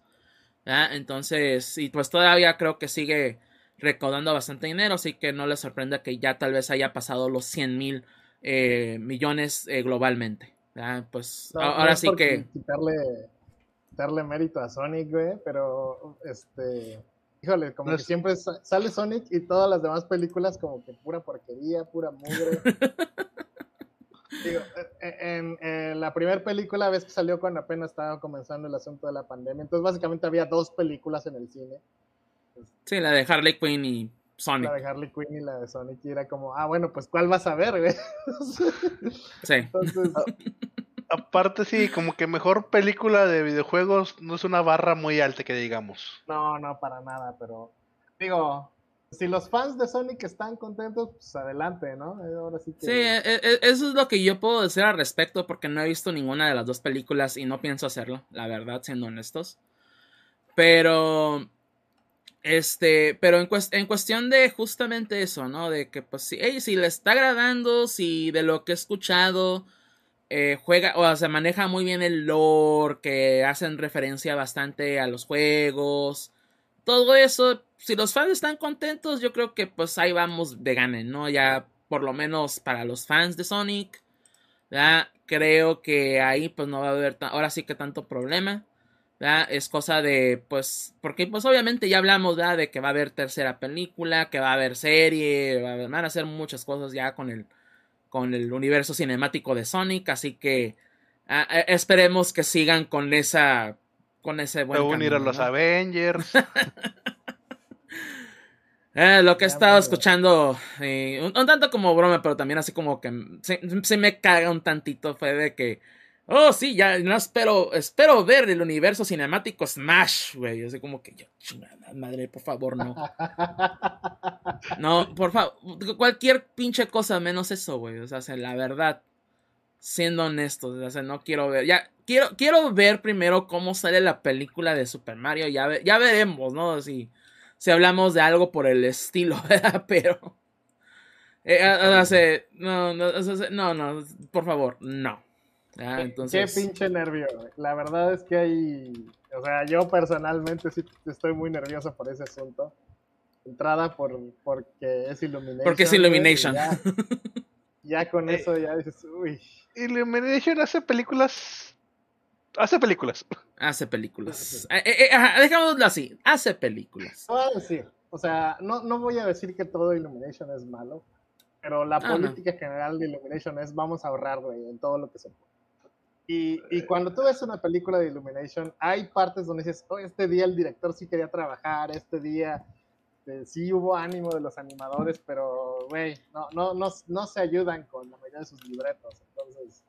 Entonces, y pues todavía creo que sigue recaudando bastante dinero, así que no le sorprenda que ya tal vez haya pasado los 100 mil eh, millones eh, globalmente. Pues ahora sí que... Quitarle, quitarle mérito a Sonic, güey, pero este... Híjole, como que siempre sale Sonic y todas las demás películas como que pura porquería, pura mugre. Digo, e, en, la primera película, ves que salió cuando apenas estaba comenzando el asunto de la pandemia. Entonces, básicamente había dos películas en el cine. Sí, la de Harley Quinn y Sonic. La de Harley Quinn y la de Sonic. Y era como, ah, bueno, pues ¿cuál vas a ver, güey? sí. Entonces. Aparte, sí, como que mejor película de videojuegos no es una barra muy alta que digamos. No, no, para nada, pero digo, si los fans de Sonic están contentos, pues adelante, ¿no? Eh, ahora sí que... Sí, e, e, eso es lo que yo puedo decir al respecto porque no he visto ninguna de las dos películas y no pienso hacerlo, la verdad, siendo honestos. Pero este, pero en, en, cuestión de justamente eso, ¿no? De que, pues, si, si le está agradando, si de lo que he escuchado, eh, juega, o se maneja muy bien el lore, que hacen referencia bastante a los juegos, todo eso, si los fans están contentos, yo creo que, pues, ahí vamos de gane, ¿no? Ya, por lo menos para los fans de Sonic, creo que ahí, pues, no va a haber, ahora sí que tanto problema. Es cosa de, pues, porque pues obviamente ya hablamos, De que va a haber tercera película, que va a haber serie, van a hacer muchas cosas ya con el, con el universo cinemático de Sonic, así que esperemos que sigan con esa, con ese buen unir a los Avengers. Eh, lo que he estado escuchando, un, tanto como broma, pero también así como que se, me caga un tantito, fue de que Oh, sí, ya no espero, espero ver el universo cinemático Smash, güey. Así como que yo, chingada madre, por favor, no. No, por favor, cualquier pinche cosa menos eso, güey. O sea, la verdad, siendo honesto, o sea, no quiero ver. Ya, quiero, quiero ver primero cómo sale la película de Super Mario. Ya, ya veremos, ¿no? Si, si hablamos de algo por el estilo, ¿verdad? Pero. Eh, no, no, no, no, por favor, no. Ah, entonces... Qué pinche nervio. La verdad es que hay. O sea, yo personalmente sí estoy muy nervioso por ese asunto. Entrada por porque es Illumination. Porque es Illumination. Ya, con eh, eso ya dices, uy. Illumination hace películas. Hace películas. Hace películas. Eh, eh, dejámoslo así. Hace películas. O sea, no, no voy a decir que todo Illumination es malo. Pero la ah, política general de Illumination es vamos a ahorrar, güey, en todo lo que se puede. Y, y, cuando tú ves una película de Illumination, hay partes donde dices, oh, este día el director sí quería trabajar, este día este, sí hubo ánimo de los animadores, pero, güey, no, no, no, no se ayudan con la mayoría de sus libretos. Entonces,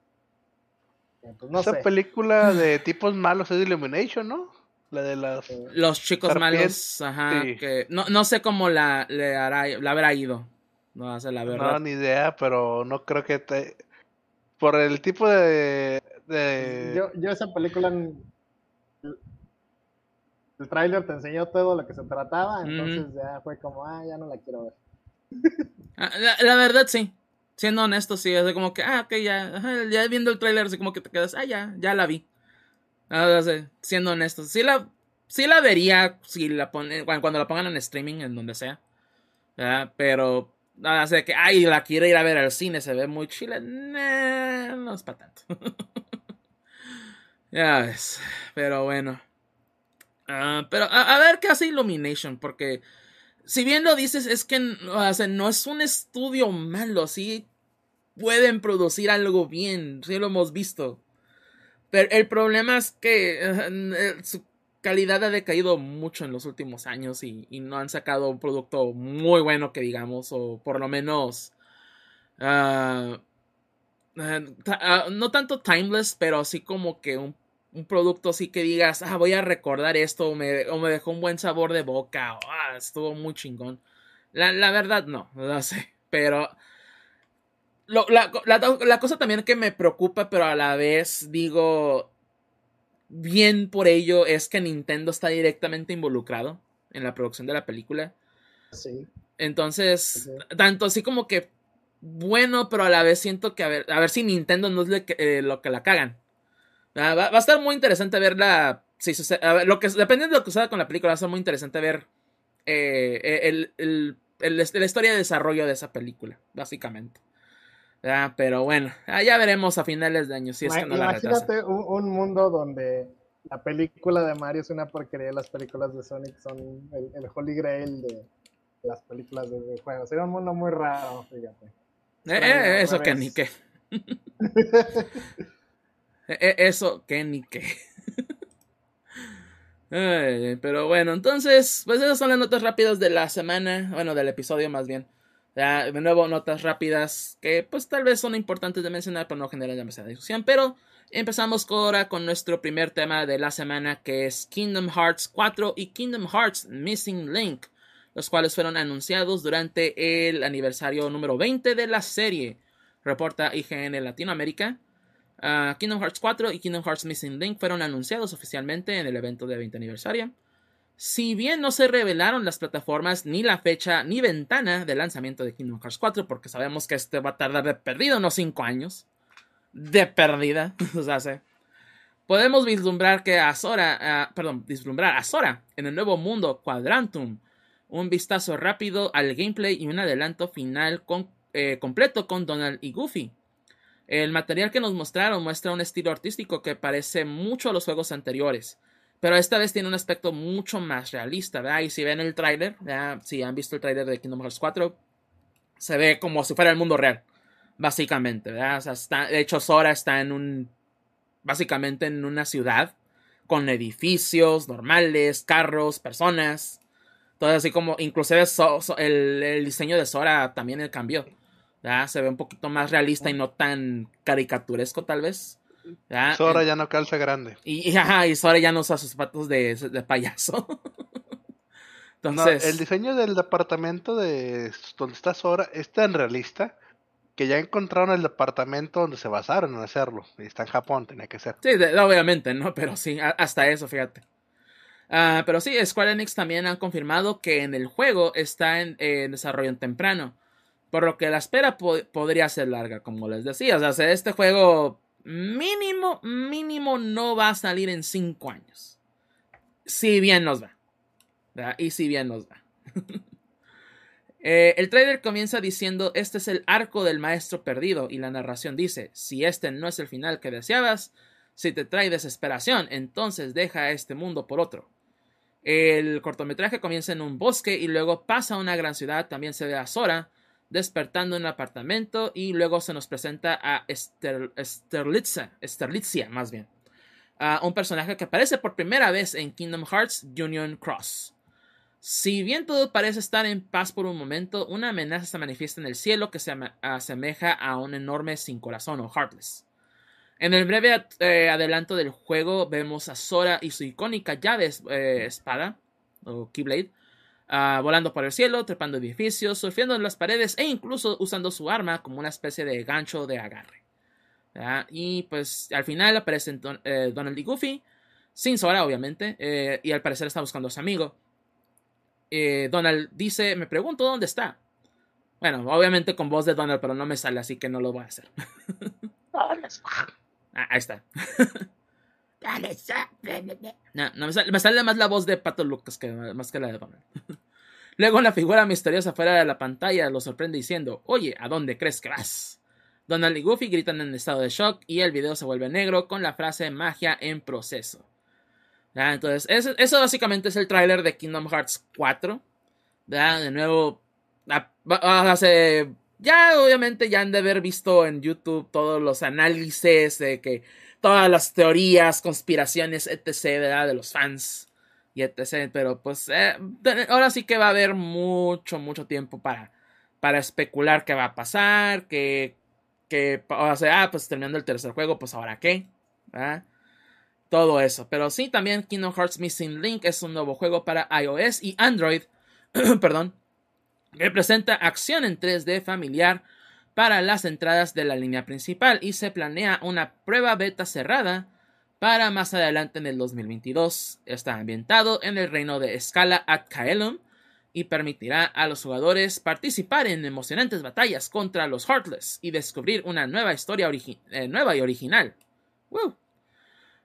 eh, pues no Esa película de tipos malos es Illumination, ¿no? La de las... los chicos malos, ajá, que no, no sé cómo la, le hará, la habrá ido. No hace la verdad. No, ni idea, pero no creo que te... Por el tipo de, yo, yo esa película, el, tráiler te enseñó todo lo que se trataba, entonces ya fue como, ah, ya no la quiero ver. Ah, la, verdad, sí. Siendo honesto, sí, es como que, ah, ok, ya, ya viendo el tráiler, así como que te quedas, ah, ya, ya la vi. Ah, siendo honesto, sí la, sí la vería si la pone, cuando la pongan en streaming, en donde sea. Pero nada, sé que, ay, la quiero ir a ver al cine, se ve muy chile. no es para tanto. Ya ves. Pero bueno. Ah, pero a, ver qué hace Illumination. Porque si bien lo dices, es que no es un estudio malo. Sí pueden producir algo bien. Sí lo hemos visto. Pero el problema es que eh, calidad ha decaído mucho en los últimos años y, no han sacado un producto muy bueno que digamos. O por lo menos... Ah, eh, ah, no tanto timeless, pero así como que un producto así que digas, ah, voy a recordar esto, o me, dejó un buen sabor de boca, o ah, estuvo muy chingón. La, verdad, no, no sé, pero la, cosa también que me preocupa, pero a la vez digo, bien por ello, es que Nintendo está directamente involucrado en la producción de la película. Sí. Entonces, tanto así como que bueno, pero a la vez siento que a ver, a ver si Nintendo no es eh, lo que la cagan. Ah, va, va, a estar muy interesante verla. Si a ver, lo que, dependiendo de lo que suceda con la película, va a ser muy interesante ver eh, el, el, el, la historia de desarrollo de esa película, básicamente. Ah, pero bueno, ah, ya veremos a finales de año si es que no Imagínate la un, un, mundo donde la película de Mario es una porquería y las películas de Sonic son el, el Holy Grail de las películas de juegos. Sería un mundo muy raro, fíjate. Eh, eh, eso que ni qué. Eh, eso que ni qué. pero bueno, entonces, pues esas son las notas rápidas de la semana, bueno, del episodio más bien. De nuevo, notas rápidas que pues tal vez son importantes de mencionar, pero no generan demasiada discusión. Pero empezamos ahora con nuestro primer tema de la semana, que es Kingdom Hearts 4 y Kingdom Hearts Missing Link, los cuales fueron anunciados durante el aniversario número 20 de la serie, reporta IGN Latinoamérica. Uh, Kingdom Hearts 4 y Kingdom Hearts Missing Link fueron anunciados oficialmente en el evento de 20 aniversario. Si bien no se revelaron las plataformas, ni la fecha, ni ventana de lanzamiento de Kingdom Hearts 4, porque sabemos que este va a tardar de perdido unos 5 años. De perdida. o Podemos vislumbrar que Azora, uh, perdón, vislumbrar a Sora en el nuevo mundo Quadrantum. Un vistazo rápido al gameplay y un adelanto final eh, completo con Donald y Goofy. El material que nos mostraron muestra un estilo artístico que parece mucho a los juegos anteriores pero esta vez tiene un aspecto mucho más realista, ¿verdad? Y si ven el tráiler, si han visto el tráiler de Kingdom Hearts 4, se ve como si fuera el mundo real, básicamente, ¿verdad? O sea, está, de hecho, Sora está en un, básicamente en una ciudad con edificios normales, carros, personas, todo así como, inclusive el, el, diseño de Sora también cambió, ¿verdad? Se ve un poquito más realista y no tan caricaturesco tal vez. Sora ya no calza grande. Y, y, Sora ya no usa sus zapatos de, de payaso. Entonces... el diseño del departamento de donde está Sora es tan realista que ya encontraron el departamento donde se basaron en hacerlo. Y está en Japón, tenía que ser. Sí, obviamente, ¿no? Pero sí, hasta eso, fíjate. Uh, pero sí, Square Enix también han confirmado que en el juego está en, desarrollo en temprano. Por lo que la espera podría ser larga, como les decía. O sea, este juego mínimo, mínimo no va a salir en 5 años. Si bien nos va. Y si bien nos va. eh, el trailer comienza diciendo, este es el arco del maestro perdido y la narración dice, si este no es el final que deseabas, si te trae desesperación, entonces deja este mundo por otro. El cortometraje comienza en un bosque y luego pasa a una gran ciudad, también se ve a Sora, despertando en un apartamento y luego se nos presenta a Ester, Esterlitza, más bien, un personaje que aparece por primera vez en Kingdom Hearts Union Cross. Si bien todo parece estar en paz por un momento, una amenaza se manifiesta en el cielo que se asemeja a un enorme sin corazón o Heartless. En el breve eh, adelanto del juego vemos a Sora y su icónica llave eh, espada o Keyblade Ah, volando por el cielo, trepando edificios, surfeando en las paredes e incluso usando su arma como una especie de gancho de agarre. Y pues al final aparecen eh, Donald y Goofy, sin Sora obviamente, eh, y al parecer está buscando a su amigo. Eh, Donald dice, me pregunto dónde está. Bueno, obviamente con voz de Donald, pero no me sale, así que no lo voy a hacer. ah, ahí está. No, me, sale, más la voz de Pato Lucas que más que la de Donald. Luego la figura misteriosa fuera de la pantalla lo sorprende diciendo, oye, ¿a dónde crees que vas? Donald y Goofy gritan en estado de shock y el video se vuelve negro con la frase magia en proceso. Entonces, eso, básicamente es el tráiler de Kingdom Hearts 4. De nuevo, ya obviamente ya han de haber visto en YouTube todos los análisis de que todas las teorías, conspiraciones, etc., ¿verdad? De los fans y etc. Pero pues eh, ahora sí que va a haber mucho, mucho tiempo para, para especular qué va a pasar, que, que, o sea, ah, pues terminando el tercer juego, pues ahora qué, todo eso. Pero sí, también Kingdom Hearts Missing Link es un nuevo juego para iOS y Android. Perdón. Que presenta acción en 3D familiar para las entradas de la línea principal y se planea una prueba beta cerrada para más adelante en el 2022. Está ambientado en el reino de Scala Ad Caelum y permitirá a los jugadores participar en emocionantes batallas contra los Heartless y descubrir una nueva historia eh, nueva y original.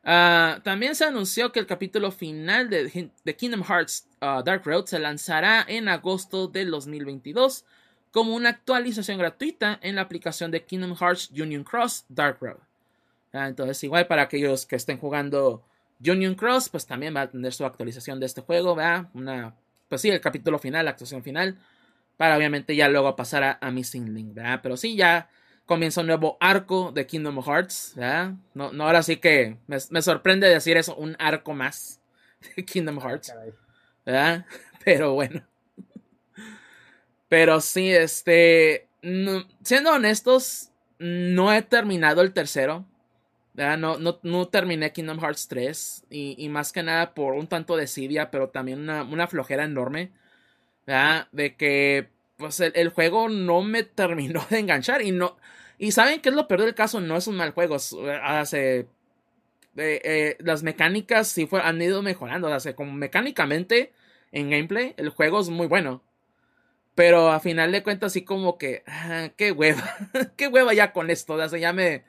Ah, también se anunció que el capítulo final de, Kingdom Hearts ah, Dark Road se lanzará en agosto del 2022 como una actualización gratuita en la aplicación de Kingdom Hearts Union Cross Dark Road. Ah, entonces, igual para aquellos que estén jugando Union Cross, pues también va a tener su actualización de este juego, ¿verdad? Una, pues sí, el capítulo final, la actuación final, para obviamente ya luego pasar a, Missing Link, ¿verdad? Pero sí, ya comienza un nuevo arco de Kingdom Hearts, ¿verdad? No, no ahora sí que me, me sorprende decir eso, un arco más de Kingdom Hearts, ¿verdad? Pero bueno. Pero sí, este. siendo honestos, no he terminado el tercero. No, no, no, terminé Kingdom Hearts 3. Y, más que nada por un tanto de desidia, pero también una, flojera enorme. De que pues el, juego no me terminó de enganchar. Y no. Y saben que es lo peor del caso, no es un mal juego. Hace. Eh, eh, las mecánicas sí fue, han ido mejorando. Hace como mecánicamente en gameplay, el juego es muy bueno. Pero a final de cuentas, así como que, ah, qué hueva, qué hueva ya con esto. Ya me.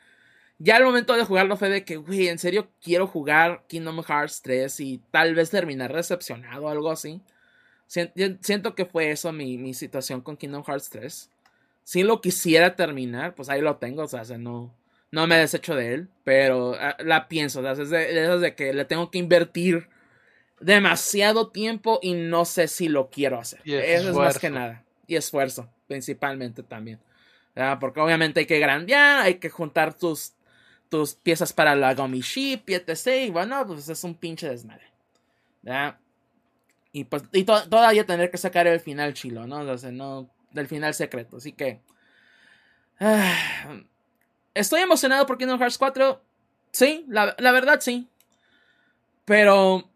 Ya el momento de jugarlo fue de que, güey, en serio quiero jugar Kingdom Hearts 3 y tal vez terminar recepcionado o algo así. Siento que fue eso mi, mi situación con Kingdom Hearts 3. Si lo quisiera terminar, pues ahí lo tengo, o sea, no, no me desecho de él, pero ah, la pienso, o sea, es de, de que le tengo que invertir demasiado tiempo y no sé si lo quiero hacer. Eso es más que nada. Y esfuerzo, principalmente también. Porque obviamente hay que grandear, hay que juntar tus, tus piezas para la Gummy Ship y etc. Y bueno, pues es un pinche desmadre. Y pues y todavía tener que sacar el final chilo, ¿no? O sea, no del final secreto. Así que. estoy emocionado por Kingdom Hearts 4. Sí, la, la verdad sí. Pero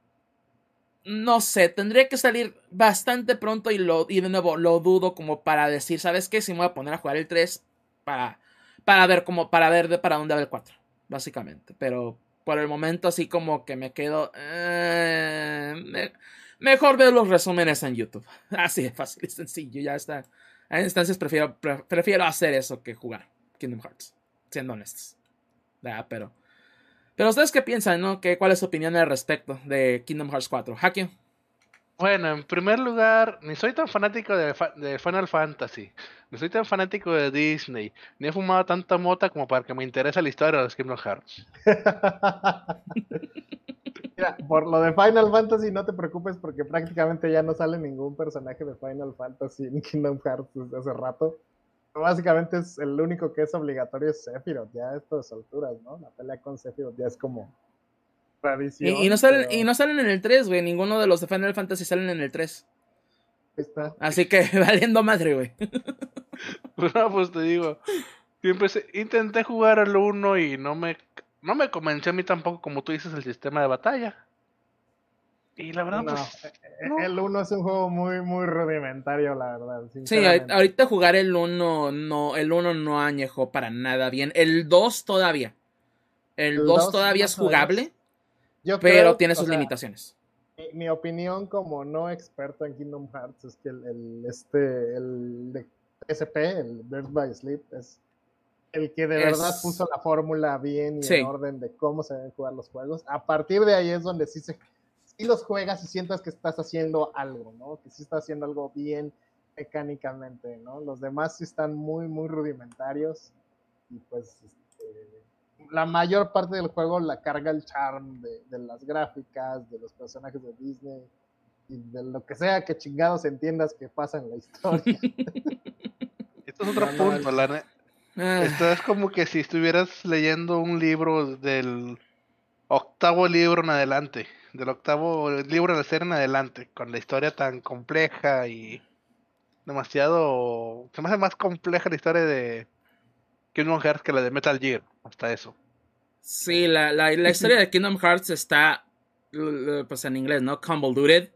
no sé, tendría que salir bastante pronto y, lo, y de nuevo lo dudo como para decir, ¿sabes qué? Si me voy a poner a jugar el 3 para, para ver como, para ver de para dónde va el 4, básicamente. Pero por el momento así como que me quedo... Eh, mejor ver los resúmenes en YouTube. Así de fácil y sencillo, ya está. En instancias prefiero, prefiero hacer eso que jugar Kingdom Hearts, siendo honestos. Pero... Pero ustedes qué piensan, ¿no? ¿Qué, ¿Cuál es su opinión al respecto de Kingdom Hearts 4? Haki. Bueno, en primer lugar, ni soy tan fanático de, Final Fantasy, ni soy tan fanático de Disney, ni he fumado tanta mota como para que me interese la historia de los Kingdom Hearts. Mira, por lo de Final Fantasy no te preocupes porque prácticamente ya no sale ningún personaje de Final Fantasy en Kingdom Hearts desde hace rato básicamente es el único que es obligatorio es Sephiroth, ya a estas alturas, ¿no? La pelea con Sephiroth ya es como tradición. Y, no, salen, y no salen en el 3, güey, ninguno de los de Final Fantasy salen en el 3. Está. Así que valiendo madre, güey. no, pues te digo, siempre intenté jugar al 1 y no me, no me convenció a mí tampoco, como tú dices, el sistema de batalla. Y la verdad, pues. Eh, eh, el 1 es un juego muy, muy rudimentario, la verdad. Sí, ahorita jugar el 1 no, el 1 no añejó para nada bien. El 2 todavía. El, 2, todavía es jugable, pero tiene sus limitaciones. Mi, opinión como no experto en Kingdom Hearts es que el, este, el de SP, el Birth by Sleep, es el que de verdad puso la fórmula bien y en orden de cómo se deben jugar los juegos. A partir de ahí es donde sí se y los juegas y sientas que estás haciendo algo, ¿no? Que sí estás haciendo algo bien mecánicamente, ¿no? Los demás sí están muy, muy rudimentarios y pues este, la mayor parte del juego la carga el charm de, las gráficas, de los personajes de Disney y de lo que sea que chingados entiendas que pasa en la historia. Esto es otro punto, la ah. Esto es como que si estuvieras leyendo un libro del octavo libro en adelante del octavo libro de ser en adelante, con la historia tan compleja y demasiado... Se me hace más compleja la historia de Kingdom Hearts que la de Metal Gear, hasta eso. Sí, la, la, la historia de Kingdom Hearts está, pues en inglés, ¿no? Convoluted.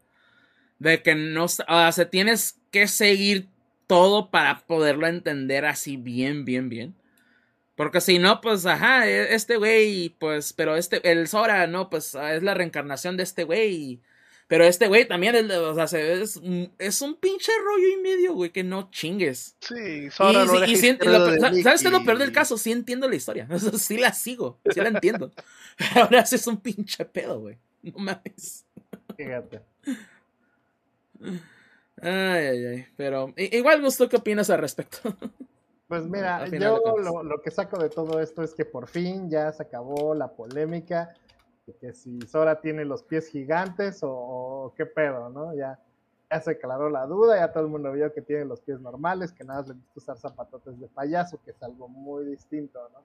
De que no, o sea, tienes que seguir todo para poderlo entender así bien, bien, bien. Porque si no, pues, ajá, e, este güey, pues, pero este, el Sora, no, pues, es la reencarnación de este güey. Pero este güey también, es, o sea, es, es, un pinche rollo y medio, güey, que no chingues. Sí, Sora y, y, ¿Sabes qué es lo peor del caso? Sí entiendo la historia. sí la sigo, sí la entiendo. ahora sí es un pinche pedo, güey. No mames. Fíjate. Ay, ay, ay. Pero igual, Gusto, ¿qué opinas al respecto? Pues mira, yo lo, que saco de todo esto es que por fin ya se acabó la polémica de que si Sora tiene los pies gigantes o, qué pedo, ¿no? Ya, ya se aclaró la duda, ya todo el mundo vio que tiene los pies normales, que nada le gusta usar zapatotes de payaso, que es algo muy distinto, ¿no?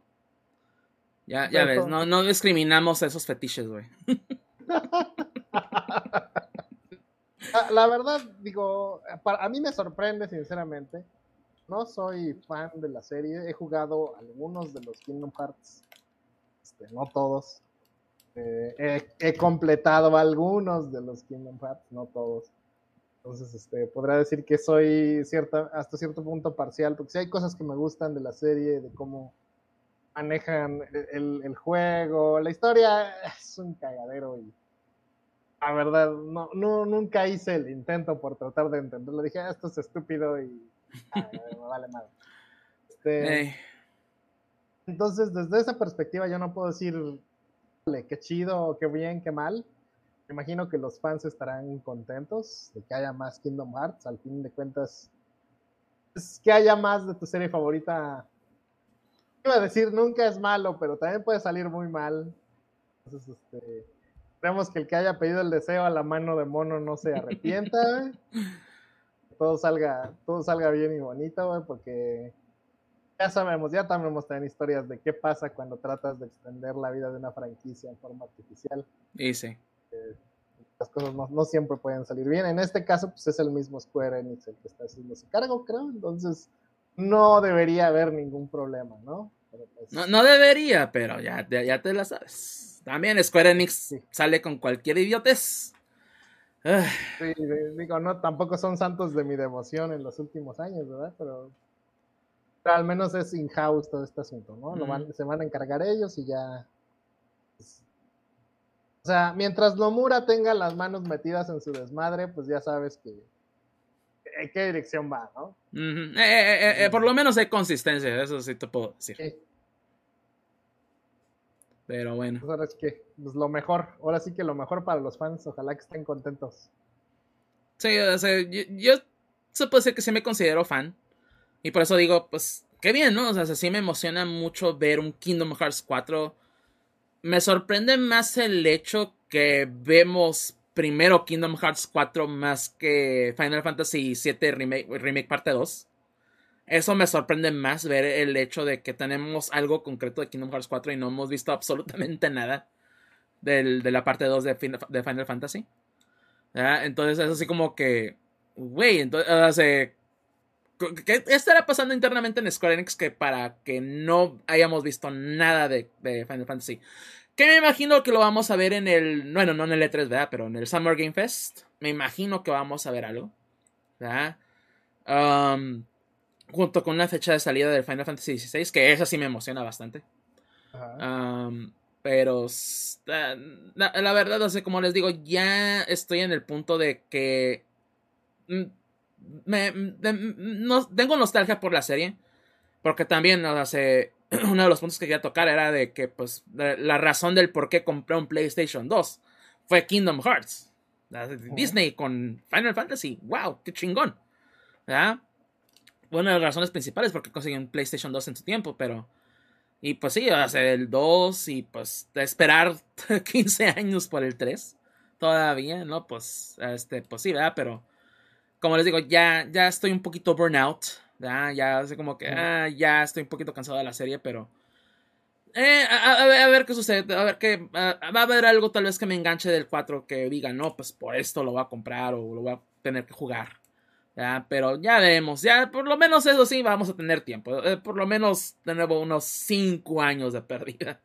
Ya, ya ves, no, no discriminamos esos fetiches, güey. la, verdad, digo, a mí me sorprende, sinceramente. No soy fan de la serie. He jugado algunos de los Kingdom Hearts. Este, no todos. Eh, he, completado algunos de los Kingdom Hearts, no todos. Entonces, este, podría decir que soy cierta, hasta cierto punto parcial, porque si hay cosas que me gustan de la serie, de cómo manejan el, el juego, la historia es un cagadero y la verdad, no, no, nunca hice el intento por tratar de entenderlo. Dije, ah, esto es estúpido y me vale mal. Este, entonces, desde esa perspectiva, yo no puedo decir qué chido, qué bien, qué mal. Me imagino que los fans estarán contentos de que haya más Kingdom Hearts. Al fin de cuentas, es que haya más de tu serie favorita. Iba a decir, nunca es malo, pero también puede salir muy mal. Entonces, este Esperemos que el que haya pedido el deseo a la mano de mono no se arrepienta, todo salga, todo salga bien y bonito, porque ya sabemos, ya también hemos tenido historias de qué pasa cuando tratas de extender la vida de una franquicia en forma artificial. Y sí. Eh, las cosas no, siempre pueden salir bien. En este caso, pues es el mismo Square Enix el que está haciendo ese cargo, creo. Entonces, no debería haber ningún problema, ¿no? Pues no, no debería, pero ya, ya te la sabes. También Square Enix sale con cualquier idiotez. Sí, digo, no, tampoco son santos de mi devoción en los últimos años, ¿verdad? Pero, al menos es in-house todo este asunto, ¿no? se van a encargar ellos y ya. Pues, o sea, mientras Nomura tenga las manos metidas en su desmadre, pues ya sabes que en qué dirección va, ¿no? Eh, eh, eh, por lo menos hay consistencia, eso sí te puedo decir. Pero bueno. Pues ahora es que, pues lo mejor, ahora sí que lo mejor para los fans, ojalá que estén contentos. Sí, o sea, yo, se puede decir que sí me considero fan. Y por eso digo, pues, qué bien, ¿no? O sea, sí me emociona mucho ver un Kingdom Hearts 4. Me sorprende más el hecho que vemos primero Kingdom Hearts 4 más que Final Fantasy VII Remake, Remake Parte 2 eso me sorprende más ver el hecho de que tenemos algo concreto de Kingdom Hearts 4 y no hemos visto absolutamente nada del, de la parte 2 de, de Final Fantasy. Entonces es así como que, güey, entonces, ¿qué estará pasando internamente en Square Enix que para que no hayamos visto nada de, Final Fantasy? Que me imagino que lo vamos a ver en el, bueno, no en el E3, ¿verdad? Pero en el Summer Game Fest. Me imagino que vamos a ver algo. ¿verdad? Um, junto con una fecha de salida del Final Fantasy XVI, que esa sí me emociona bastante. pero la, verdad, no sé, como les digo, ya estoy en el punto de que mm, me, no, tengo nostalgia por la serie, porque también, no sé, uno de los puntos que quería tocar era de que, pues, la razón del por qué compré un PlayStation 2 fue Kingdom Hearts. Disney con Final Fantasy, wow, qué chingón. ¿verdad? Una de las razones principales porque conseguí un PlayStation 2 en su tiempo, pero... Y pues sí, hacer el 2 y pues esperar 15 años por el 3 todavía, ¿no? Pues, este, pues sí, ¿verdad? Pero, como les digo, ya, ya estoy un poquito burnout, ¿verdad? Ya sé como que, ah, ya estoy un poquito cansado de la serie, pero... Eh, a, ver, qué sucede, a ver qué... va a haber algo tal vez que me enganche del 4 que diga, no, pues por esto lo voy a comprar o lo voy a tener que jugar. Pero ya vemos, ya por lo menos eso sí vamos a tener tiempo. Eh, por lo menos de nuevo unos 5 años de pérdida.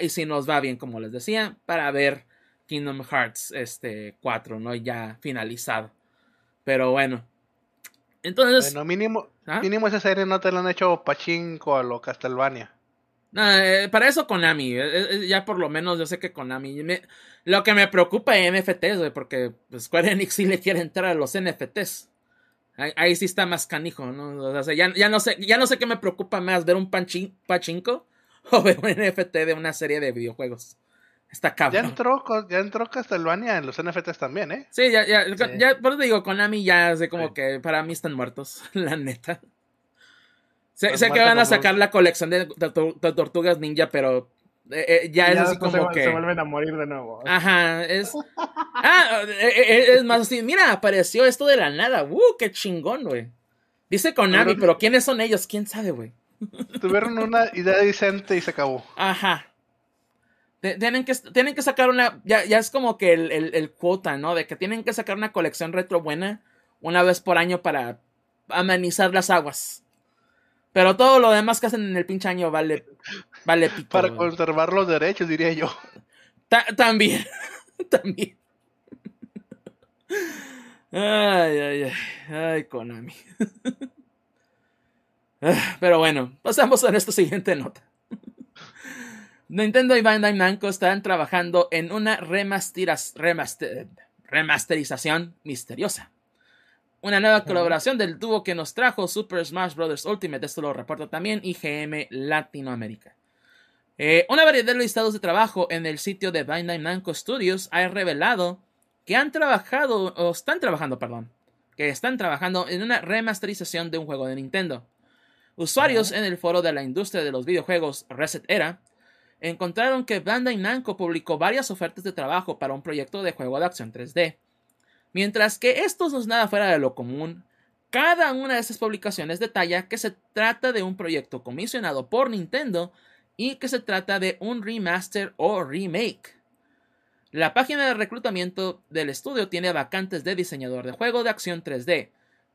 Y si nos va bien, como les decía, para ver Kingdom Hearts este, 4, ¿no? Ya finalizado. Pero bueno. Entonces. Bueno, mínimo, ¿Ah? mínimo esa serie no te la han hecho pachinko a lo Castlevania. No, eh, para eso Konami, eh, eh, ya por lo menos yo sé que Konami, lo que me preocupa es NFTs, porque pues, Square Enix sí le quiere entrar a los NFTs. Ahí, sí está más canijo, ¿no? O sea, ya, ya, no sé, ya no sé qué me preocupa más, ver un pachinko o ver un NFT de una serie de videojuegos. Está cabrón. Ya entró, ya entró Castlevania en los NFTs también, ¿eh? Sí, ya, ya, ya por eso digo, Konami ya sé como que para mí están muertos, la neta. Sé, pues que van a sacar la colección de, tortugas ninja, pero eh, eh, ya, es así como que. Se vuelven a morir de nuevo. Ajá, es. ah, eh, es más así. Mira, apareció esto de la nada. ¡Uh, qué chingón, güey! Dice Konami, pero ¿quiénes son ellos? ¿Quién sabe, güey? Tuvieron una idea decente y se acabó. Ajá. Tienen que, tienen que sacar una. Ya, ya es como que el, el, cuota, ¿no? De que tienen que sacar una colección retro buena una vez por año para amenizar las aguas. Pero todo lo demás que hacen en el pinche año vale, vale pito. Para conservar los derechos, diría yo. también. también. Ay, ay, ay. Ay, Konami. Pero bueno, pasamos a nuestra siguiente nota. Nintendo y Bandai Namco están trabajando en una remasterización misteriosa. Una nueva colaboración del dúo que nos trajo Super Smash Bros. Ultimate, esto lo reporta también IGM Latinoamérica. Eh, una variedad de listados de trabajo en el sitio de Bandai Namco Studios ha revelado que han trabajado, o están trabajando, perdón, que están trabajando en una remasterización de un juego de Nintendo. Usuarios en el foro de la industria de los videojuegos Reset Era encontraron que Bandai Namco publicó varias ofertas de trabajo para un proyecto de juego de acción 3D. Mientras que esto no es nada fuera de lo común, cada una de estas publicaciones detalla que se trata de un proyecto comisionado por Nintendo y que se trata de un remaster o remake. La página de reclutamiento del estudio tiene vacantes de diseñador de juego de acción 3D.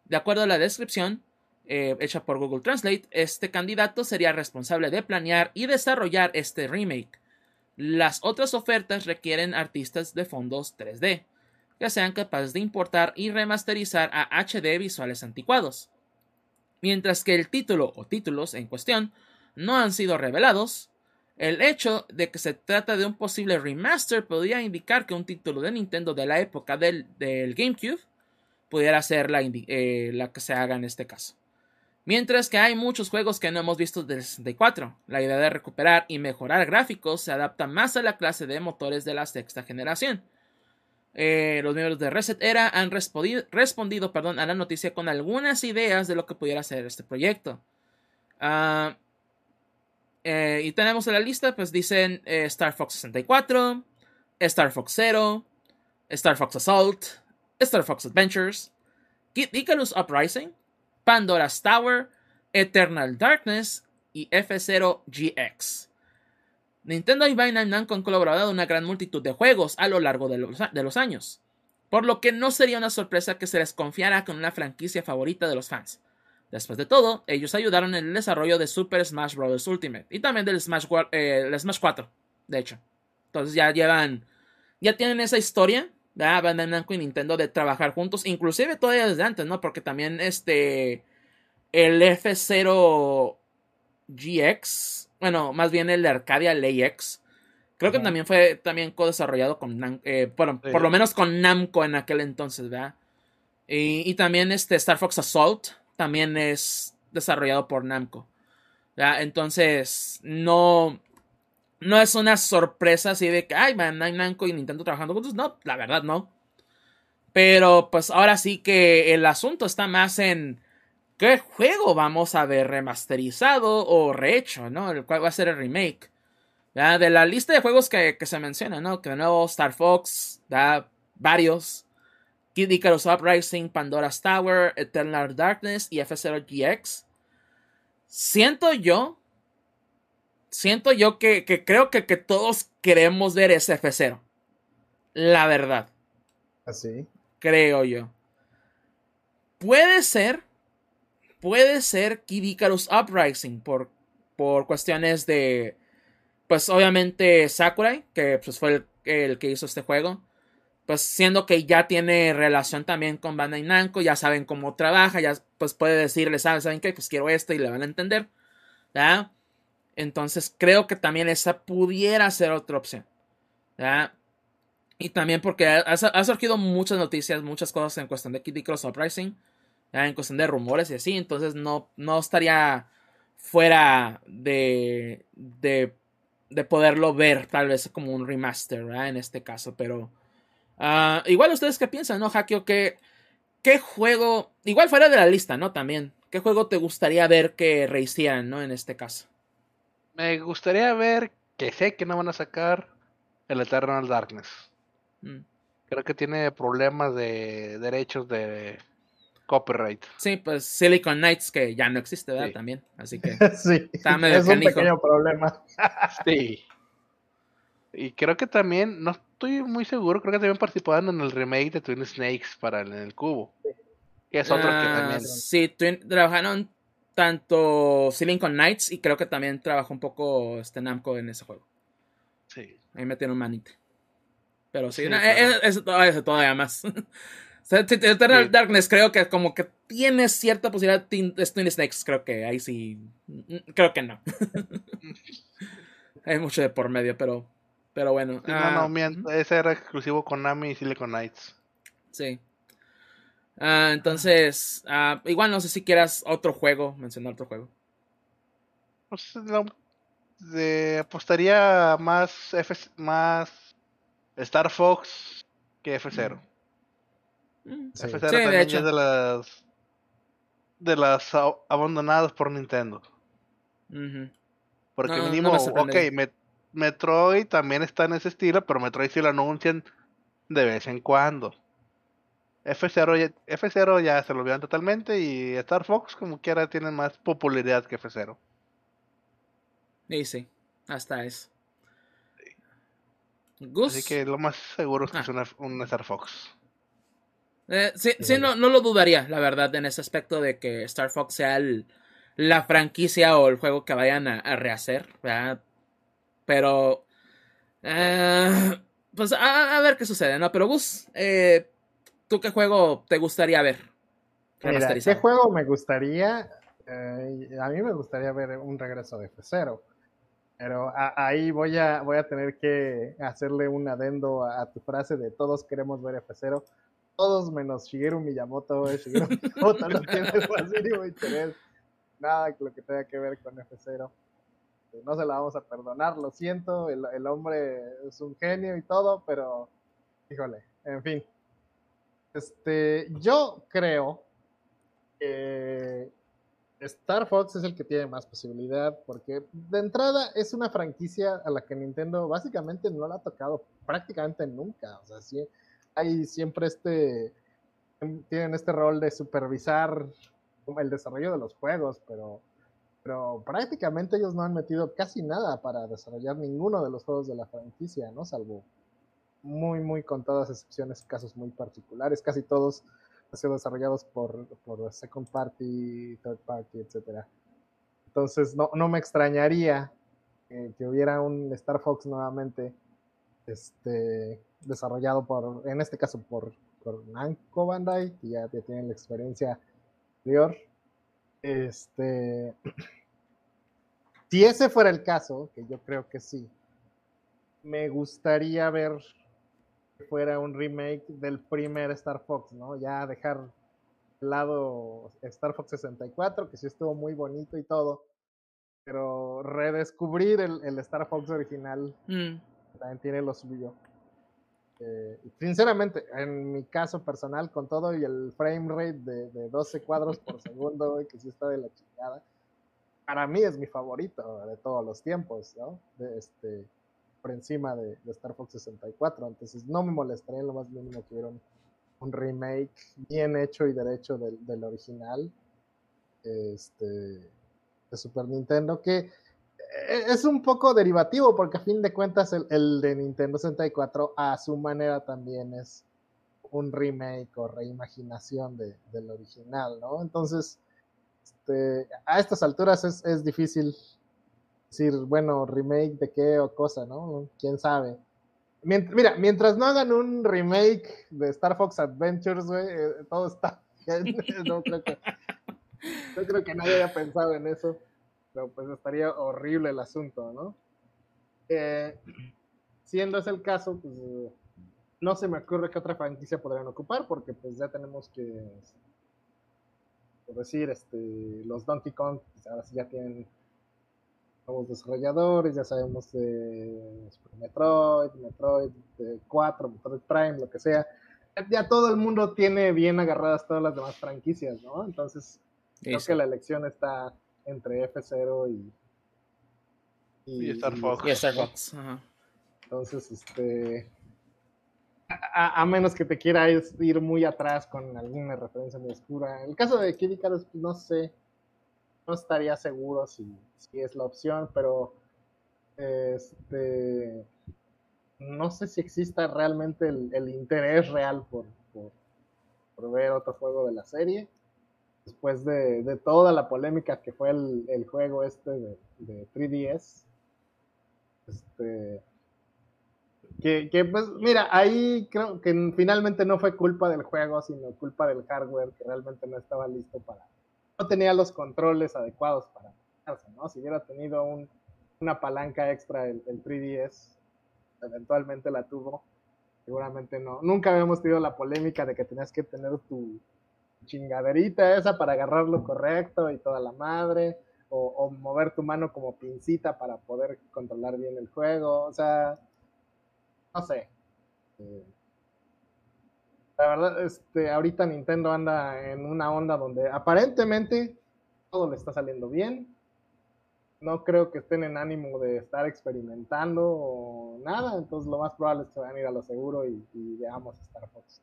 De acuerdo a la descripción, eh, hecha por Google Translate, este candidato sería responsable de planear y desarrollar este remake. Las otras ofertas requieren artistas de fondos 3D, que sean capaces de importar y remasterizar a HD visuales anticuados. Mientras que el título o títulos en cuestión no han sido revelados, el hecho de que se trata de un posible remaster podría indicar que un título de Nintendo de la época del, GameCube pudiera ser la, eh, la que se haga en este caso. Mientras que hay muchos juegos que no hemos visto desde 64. La idea de recuperar y mejorar gráficos se adapta más a la clase de motores de la sexta generación. Eh, los miembros de Reset Era han respondido, perdón, a la noticia con algunas ideas de lo que pudiera ser este proyecto. Ah, eh, y tenemos en la lista, pues dicen eh, Star Fox 64, Star Fox Zero, Star Fox Assault, Star Fox Adventures, Kid Icarus Uprising, Pandora's Tower, Eternal Darkness y F0 GX. Nintendo y Namco han colaborado en una gran multitud de juegos a lo largo de los, años, por lo que no sería una sorpresa que se les confiara con una franquicia favorita de los fans. Después de todo, ellos ayudaron en el desarrollo de Super Smash Bros. Ultimate y también del Smash, eh, Smash 4, de hecho. Entonces ya llevan, ya tienen esa historia ¿verdad? Bandai Namco y Nintendo de trabajar juntos, inclusive todavía desde antes, ¿no? Porque también este, el F0 GX, bueno, más bien el de Arcadia LAX, creo que también fue también co-desarrollado con Namco, eh, bueno, por lo menos con Namco en aquel entonces, ¿verdad? Y, también este Star Fox Assault también es desarrollado por Namco. ¿verdad? Entonces, no, no es una sorpresa así de que, ay, Bandai Namco y Nintendo trabajando juntos. No, la verdad no. Pero pues ahora sí que el asunto está más en qué juego vamos a ver remasterizado o rehecho, ¿no? El cual va a ser el remake. ¿Ya? De la lista de juegos que, se menciona, ¿no? Que de nuevo Star Fox, da varios. Kid Icarus Uprising, Pandora's Tower, Eternal Darkness y F0 GX. Siento yo siento yo que, creo que, que, todos queremos ver ese F0. La verdad. Así. ¿Ah, creo yo. Puede ser. Puede ser Kid Icarus Uprising por, por cuestiones de, pues obviamente Sakurai, que pues fue el, el, que hizo este juego, pues siendo que ya tiene relación también con Bandai Namco, ya saben cómo trabaja, ya pues puede decirle, ¿saben, ¿saben qué? Pues quiero esto y le van a entender. ¿ya? Entonces creo que también esa pudiera ser otra opción. Y también porque ha, surgido muchas noticias, muchas cosas en cuestión de Kitty Cross Uprising. En cuestión de rumores y así, entonces no, no estaría fuera de, de, de poderlo ver tal vez como un remaster ¿verdad? en este caso, pero uh, igual ustedes qué piensan, ¿no, Hakio? ¿Qué, ¿Qué juego, igual fuera de la lista, ¿no? También, ¿qué juego te gustaría ver que rehicieran, ¿no? En este caso. Me gustaría ver que sé que no van a sacar el Eternal Darkness. Mm. Creo que tiene problemas de derechos de copyright. Sí, pues Silicon Knights que ya no existe, ¿verdad? También, así que sí, es un pequeño problema. sí. Y creo que también, no estoy muy seguro, creo que también participaron en el remake de Twin Snakes para el, en el cubo. Que es otro que ah, también. Sí, trabajaron tanto Silicon Knights y creo que también trabajó un poco este Namco en ese juego. Sí. Ahí metieron manita. Pero sí, es, todavía más. Eternal Darkness creo que como que tiene cierta posibilidad de Twin Snakes, creo que ahí sí, creo que no. Hay mucho de por medio, pero, pero bueno. no, no, ese era exclusivo con Nami y Silicon Knights. Sí. Ah, entonces, ah, igual no sé si quieras otro juego, mencionar otro juego. Pues, apostaría más F, más Star Fox que F0. Mm, F0 también de es de las de las abandonadas por Nintendo. Porque mínimo, ok, Metroid también está en ese estilo, pero Metroid sí lo anuncian de vez en cuando. F0 ya, F0 ya se lo olvidan totalmente y Star Fox como quiera tiene más popularidad que F0. Y sí, hasta es. Así que lo más seguro es que es ah. un Star Fox. Eh, sí, sí no, no, lo dudaría, la verdad, en ese aspecto de que Star Fox sea la franquicia o el juego que vayan a, rehacer, ¿verdad? Pero... Eh, pues a, ver qué sucede, ¿no? Pero Gus, eh, ¿tú qué juego te gustaría ver? Mira, ¿qué juego me gustaría? a mí me gustaría ver un regreso de F0. Pero ahí voy a, voy a tener que hacerle un adendo a, tu frase de todos queremos ver F0. Todos menos Shigeru Miyamoto. Eh, Shigeru Miyamoto no tiene el más mínimo interés. Nada que lo que tenga que ver con F0. Este, no se la vamos a perdonar, lo siento. El, el hombre es un genio y todo, pero híjole, en fin. Este, yo creo que Star Fox es el que tiene más posibilidad, porque de entrada es una franquicia a la que Nintendo básicamente no la ha tocado prácticamente nunca. O sea, sí, hay siempre este. Tienen este rol de supervisar el desarrollo de los juegos, pero, pero prácticamente ellos no han metido casi nada para desarrollar ninguno de los juegos de la franquicia, ¿no? Salvo muy, muy contadas excepciones, casos muy particulares. Casi todos han sido desarrollados por, por second party, third party, etcétera. Entonces no, no me extrañaría que hubiera un Star Fox nuevamente este, desarrollado por, en este caso por, por Namco Bandai, que ya, ya tienen la experiencia anterior. Este, si ese fuera el caso, que yo creo que sí, me gustaría ver fuera un remake del primer Star Fox, ¿no? Ya dejar de lado Star Fox 64, que sí estuvo muy bonito y todo, pero redescubrir el, Star Fox original mm. También tiene lo suyo. Eh, sinceramente, en mi caso personal, con todo y el frame rate de, de 12 cuadros por segundo, que sí está de la chingada, para mí es mi favorito de todos los tiempos, ¿no? Este, encima de, Star Fox 64. Entonces no me molestaría lo más mínimo que hubiera un, remake bien hecho y derecho del, original este, de Super Nintendo, que es un poco derivativo porque a fin de cuentas el, de Nintendo 64 a su manera también es un remake o reimaginación del original, ¿no? Entonces, este, a estas alturas es, es difícil decir, bueno, remake de qué o cosa, ¿no? ¿Quién sabe? mira, mientras no hagan un remake de Star Fox Adventures, güey, eh, todo está creo que, no creo que nadie haya pensado en eso. Pero pues estaría horrible el asunto, ¿no? Eh, siendo ese el caso, pues no se me ocurre qué otra franquicia podrían ocupar, porque pues ya tenemos que, por decir, este, los Donkey Kong, pues ahora sí ya tienen nuevos desarrolladores, ya sabemos de Metroid, Metroid 4, Metroid Prime, lo que sea. Ya todo el mundo tiene bien agarradas todas las demás franquicias, ¿no? Entonces, creo que la elección está entre F0 y, y, Star Fox. Y Star Fox. Entonces, este. A, menos que te quieras ir muy atrás con alguna referencia muy oscura. En el caso de Kid Icarus, no sé no estaría seguro si, es la opción, pero este no sé si exista realmente el, interés real por, ver otro juego de la serie. Después de, toda la polémica que fue el, juego este de, 3DS. Este, que, pues mira, ahí creo que finalmente no fue culpa del juego, sino culpa del hardware que realmente no estaba listo para, no tenía los controles adecuados para ¿no? Si hubiera tenido una palanca extra el, 3DS, eventualmente la tuvo, seguramente no. Nunca habíamos tenido la polémica de que tenías que tener tu chingaderita esa para agarrarlo correcto y toda la madre, o, mover tu mano como pincita para poder controlar bien el juego, o sea, no sé. Eh, la verdad, este, ahorita Nintendo anda en una onda donde aparentemente todo le está saliendo bien. No creo que estén en ánimo de estar experimentando o nada, entonces lo más probable es que vayan a ir a lo seguro y, veamos Star Fox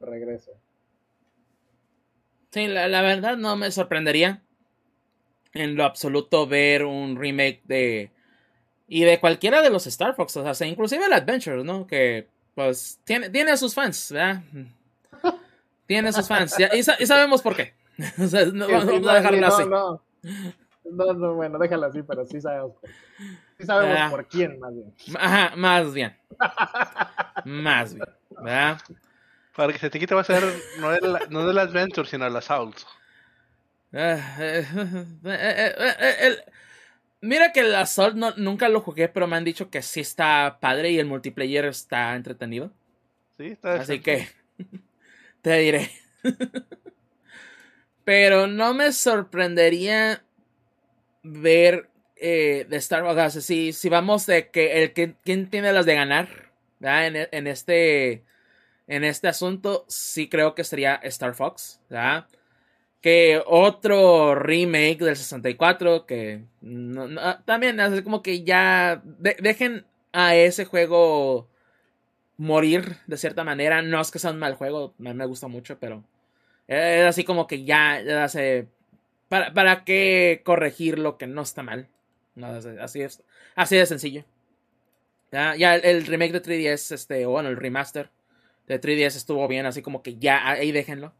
regrese. Sí, la, la, verdad no me sorprendería en lo absoluto ver un remake de... Y de cualquiera de los Star Fox, o sea, inclusive el Adventure, ¿no? Que pues tiene, tiene a sus fans, ¿verdad? Tiene a sus fans. y, sabemos por qué. no, vamos a dejarlo así. No, no, bueno, déjalo así, pero sí sabemos sí sabemos ah. por quién, más bien. Ajá, más bien. más bien, ¿verdad? Para que se te quite va a ser no del, no del Adventure, sino el Assault. Ah, eh, eh, eh, Mira que el Assault no, nunca lo jugué, pero me han dicho que sí está padre y el multiplayer está entretenido. Sí, está Así que te diré. pero no me sorprendería ver eh, de Star Wars. si, si vamos de que el que quién tiene las de ganar en, en, este en este asunto, sí creo que sería Star Fox. que otro remake del 64 que también es como que ya dejen a ese juego morir de cierta manera. No es que sea un mal juego, me, me gusta mucho, pero es así como que ya, hace... ¿Para, ¿Para qué corregir lo que no está mal? así es. Así de sencillo. Ya, ya el, remake de 3DS, este, bueno, el remaster de 3DS estuvo bien, así como que ya ahí déjenlo.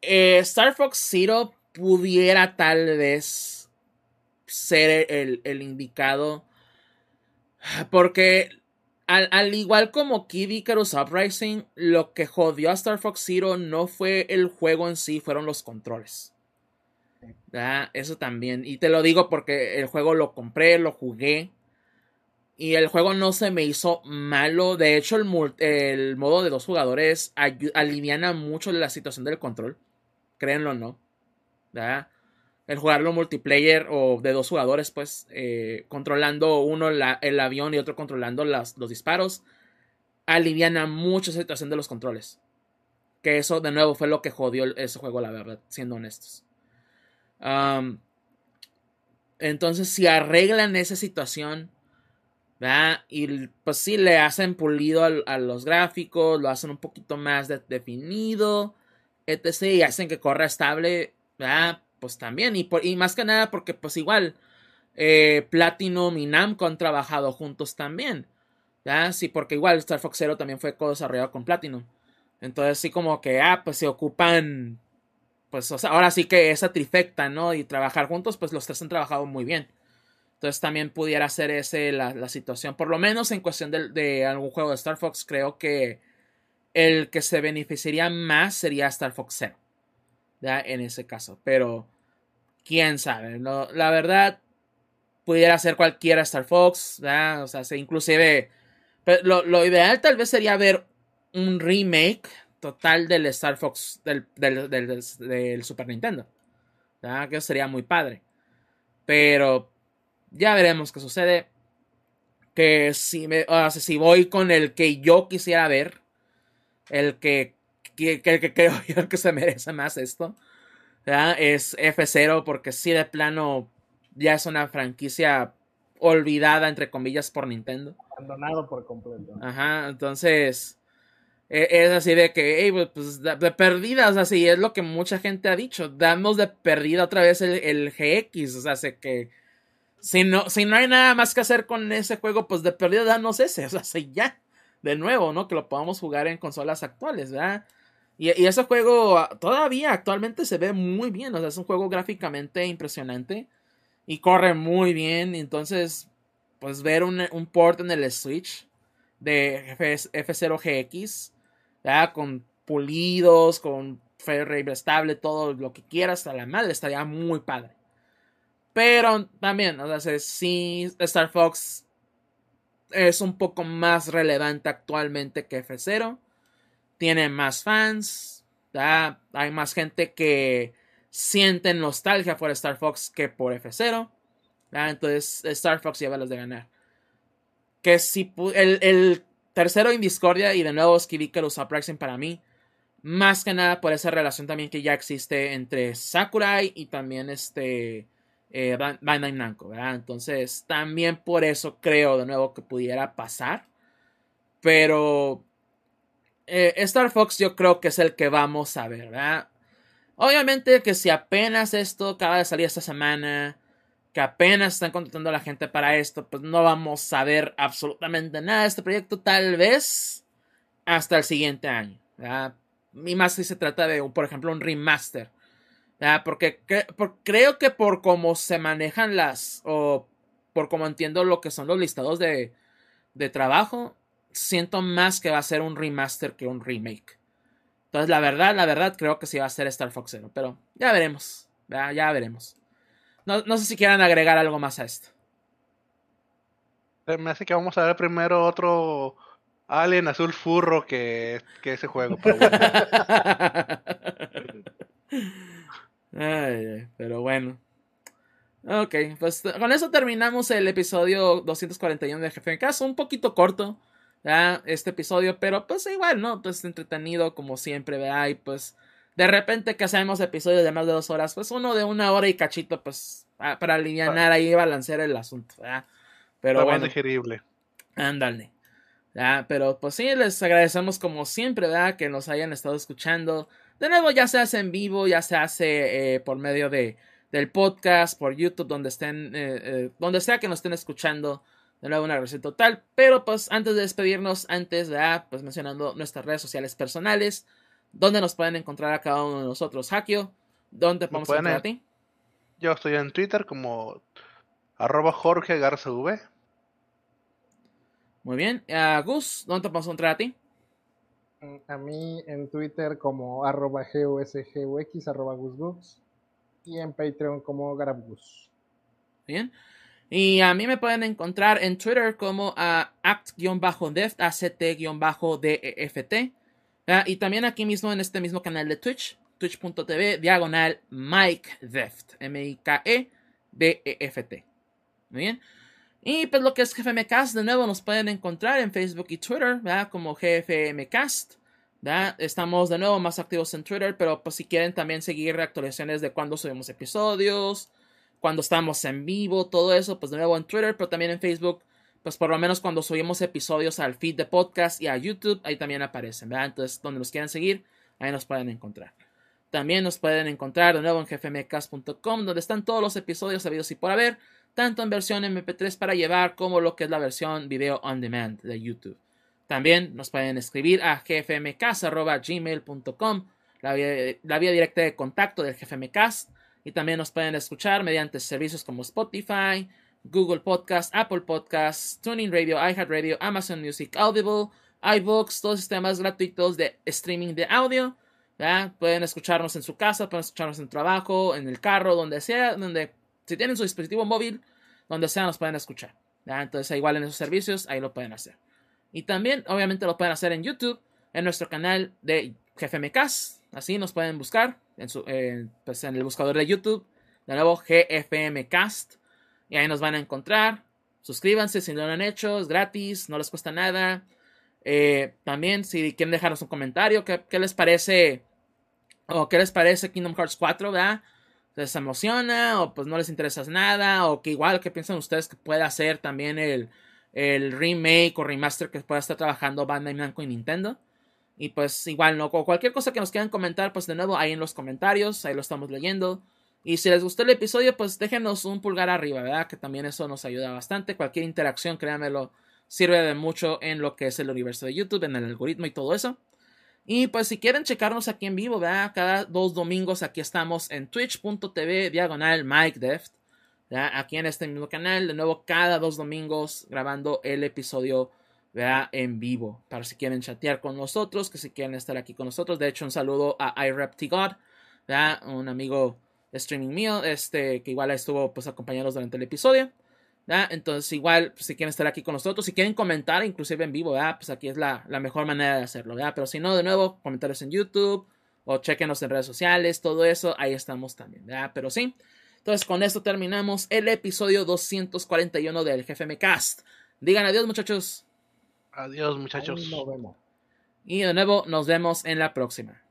Eh, Star Fox Zero pudiera tal vez ser el, indicado. Porque al, igual como Kid Icarus Uprising, lo que jodió a Star Fox Zero no fue el juego en sí, fueron los controles. Eso también. Y te lo digo porque el juego lo compré, lo jugué. Y el juego no se me hizo malo. De hecho, el, el modo de dos jugadores aliviana mucho la situación del control créanlo o no. El jugarlo multiplayer o de dos jugadores, pues, eh, controlando uno el avión y otro controlando las, los disparos, aliviana mucho esa situación de los controles. Que eso, de nuevo, fue lo que jodió ese juego, la verdad, siendo honestos. entonces, si arreglan esa situación, Y pues sí, le hacen pulido a, los gráficos, lo hacen un poquito más definido etc. y hacen que corra estable, pues también. Y, y más que nada porque pues igual eh, Platinum y Namco han trabajado juntos también. ¿ya? Sí, porque igual Star Fox Zero también fue co-desarrollado con Platinum. Entonces sí como que, ah, pues se ocupan, pues ahora sí que esa trifecta, ¿no? Y trabajar juntos, pues los tres han trabajado muy bien. Entonces también pudiera ser ese la, la situación. Por lo menos en cuestión de, de, algún juego de Star Fox, creo que el que se beneficiaría más sería Star Fox Zero. ¿ya? En ese caso. Pero quién sabe. No, la verdad, pudiera ser cualquiera Star Fox. ¿ya? O sea, se, inclusive... Lo, lo ideal tal vez sería ver un remake total del Star Fox del, del, del, del Super Nintendo. ¿ya? Que sería muy padre. Pero ya veremos qué sucede. Que si, me, o sea, si voy con el que yo quisiera ver, el que, que, que, que creo yo que se merece más esto, es F0, porque si de plano ya es una franquicia olvidada, entre comillas, por Nintendo. Abandonado por completo. Ajá, entonces es así de que, hey, pues de, de perdida, o sea, sí, es lo que mucha gente ha dicho, damos de perdida otra vez el, el GX, o sea, sé que si no, si no hay nada más que hacer con ese juego, pues de perdida danos ese, o sea, ya, de nuevo, ¿no? Que lo podamos jugar en consolas actuales, ¿verdad? Y, y, ese juego todavía actualmente se ve muy bien, o sea, es un juego gráficamente impresionante y corre muy bien, entonces, pues ver un, un port en el Switch de F0GX, ¿verdad? Con pulidos, con frame estable, todo lo que quieras a la madre, estaría muy padre. Pero también, o sea, sí, Star Fox es un poco más relevante actualmente que F0. Tiene más fans. Hay más gente que siente nostalgia por Star Fox que por F0. ¿ya? Entonces, Star Fox lleva las de ganar. Que si el, el tercero en Discordia y de nuevo Skivicarus Uprising para mí. Más que nada por esa relación también que ya existe entre Sakurai y también este eh, Bandai Namco, ¿verdad? Entonces, también por eso creo de nuevo que pudiera pasar. Pero eh, Star Fox yo creo que es el que vamos a ver, ¿verdad? Obviamente que si apenas esto acaba de salir esta semana, que apenas están contratando a la gente para esto, pues no vamos a ver absolutamente nada de este proyecto, tal vez hasta el siguiente año, ¿verdad? Y más si se trata de, por ejemplo, un remaster Ah, porque, que, por, creo que por cómo se manejan las, o por cómo entiendo lo que son los listados de, de trabajo, siento más que va a ser un remaster que un remake. Entonces, la verdad, la verdad, creo que sí va a ser Star Fox Zero. Pero ya veremos. Ya, ya veremos. No, no, sé si quieran agregar algo más a esto. Me hace que vamos a ver primero otro Alien azul furro que, que ese juego. Pero bueno. Ay, pero bueno. Ok, pues con eso terminamos el episodio 241 de Jefe en Casa. Un poquito corto, ¿verdad? Este episodio, pero pues igual, ¿no? Pues entretenido como siempre, ¿verdad? Y pues de repente que hacemos episodios de más de dos horas, pues uno de una hora y cachito, pues para aliviar ahí y balancear el asunto, ¿verdad? Pero Está bueno. digerible. Ándale. ¿verdad? Pero pues sí, les agradecemos como siempre, ¿verdad? Que nos hayan estado escuchando. De nuevo, ya se hace en vivo, ya se hace eh, por medio de, del podcast, por YouTube, donde estén, eh, eh, donde sea que nos estén escuchando. De nuevo, una gracia total. Pero pues antes de despedirnos, antes, ¿verdad? Pues mencionando nuestras redes sociales personales, donde nos pueden encontrar a cada uno de nosotros. Hakio, ¿dónde podemos encontrar a ti? Yo estoy en Twitter como arroba Jorge Garza V. Muy bien. Uh, Gus, ¿dónde te podemos encontrar a ti? A mí en Twitter como arroba GUSGUX, arroba. Y en Patreon como Garabgus. Bien. Y a mí me pueden encontrar en Twitter como uh, act-deft, act-deft. Uh, y también aquí mismo en este mismo canal de Twitch, twitch.tv, diagonal Mike Deft, M-I-K-E-D-E-F-T. Muy bien. Y pues lo que es GFMcast, de nuevo nos pueden encontrar en Facebook y Twitter, ¿verdad? Como GFMcast. ¿verdad? Estamos de nuevo más activos en Twitter, pero pues si quieren también seguir actualizaciones de cuando subimos episodios, cuando estamos en vivo, todo eso, pues de nuevo en Twitter, pero también en Facebook, pues por lo menos cuando subimos episodios al feed de podcast y a YouTube, ahí también aparecen, ¿verdad? Entonces, donde nos quieran seguir, ahí nos pueden encontrar. También nos pueden encontrar de nuevo en gfmcast.com, donde están todos los episodios habidos y por haber tanto en versión MP3 para llevar como lo que es la versión video on demand de YouTube. También nos pueden escribir a gfmcast.gmail.com, la vía, directa de contacto del GFMcast, y también nos pueden escuchar mediante servicios como Spotify, Google Podcast, Apple Podcast, Tuning Radio, iHeartRadio, Amazon Music, Audible, iBooks, todos sistemas gratuitos de streaming de audio. Pueden escucharnos en su casa, pueden escucharnos en trabajo, en el carro, donde sea, donde si tienen su dispositivo móvil, donde sea nos pueden escuchar. Entonces, igual en esos servicios, ahí lo pueden hacer. Y también, obviamente, lo pueden hacer en YouTube, en nuestro canal de GFMcast. Así nos pueden buscar en, su, pues en el buscador de YouTube. De nuevo, GFMcast. Y ahí nos van a encontrar. Suscríbanse si no lo han hecho, es gratis, no les cuesta nada. Eh, también, si quieren dejarnos un comentario, ¿qué, les parece? ¿O qué les parece Kingdom Hearts 4, verdad? ¿Les emociona? ¿O pues no les interesa nada? ¿O que igual, ¿qué piensan ustedes que puede hacer también el, el remake o remaster que pueda estar trabajando Bandai Namco y Nintendo? Y pues igual, ¿no? O cualquier cosa que nos quieran comentar, pues de nuevo ahí en los comentarios, ahí lo estamos leyendo. Y si les gustó el episodio, pues déjenos un pulgar arriba, ¿verdad? Que también eso nos ayuda bastante. Cualquier interacción, créanmelo, sirve de mucho en lo que es el universo de YouTube, en el algoritmo y todo eso. Y pues si quieren checarnos aquí en vivo, ¿verdad? Cada dos domingos aquí estamos en twitch.tv diagonal Mike Deft. Aquí en este mismo canal, de nuevo cada dos domingos grabando el episodio ¿verdad? en vivo. Para si quieren chatear con nosotros, que si quieren estar aquí con nosotros. De hecho, un saludo a iReptigod, un amigo de streaming mío, este, que igual estuvo pues acompañados durante el episodio. Entonces, igual, pues, si quieren estar aquí con nosotros, si quieren comentar, inclusive en vivo, pues aquí es la, mejor manera de hacerlo. Pero si no, de nuevo, comentarios en YouTube o chequenos en redes sociales, todo eso, ahí estamos también. Pero sí. Entonces, con esto terminamos el episodio 241 del GFM Cast. Digan adiós, muchachos. Adiós, muchachos. Nos vemos. Y de nuevo, nos vemos en la próxima.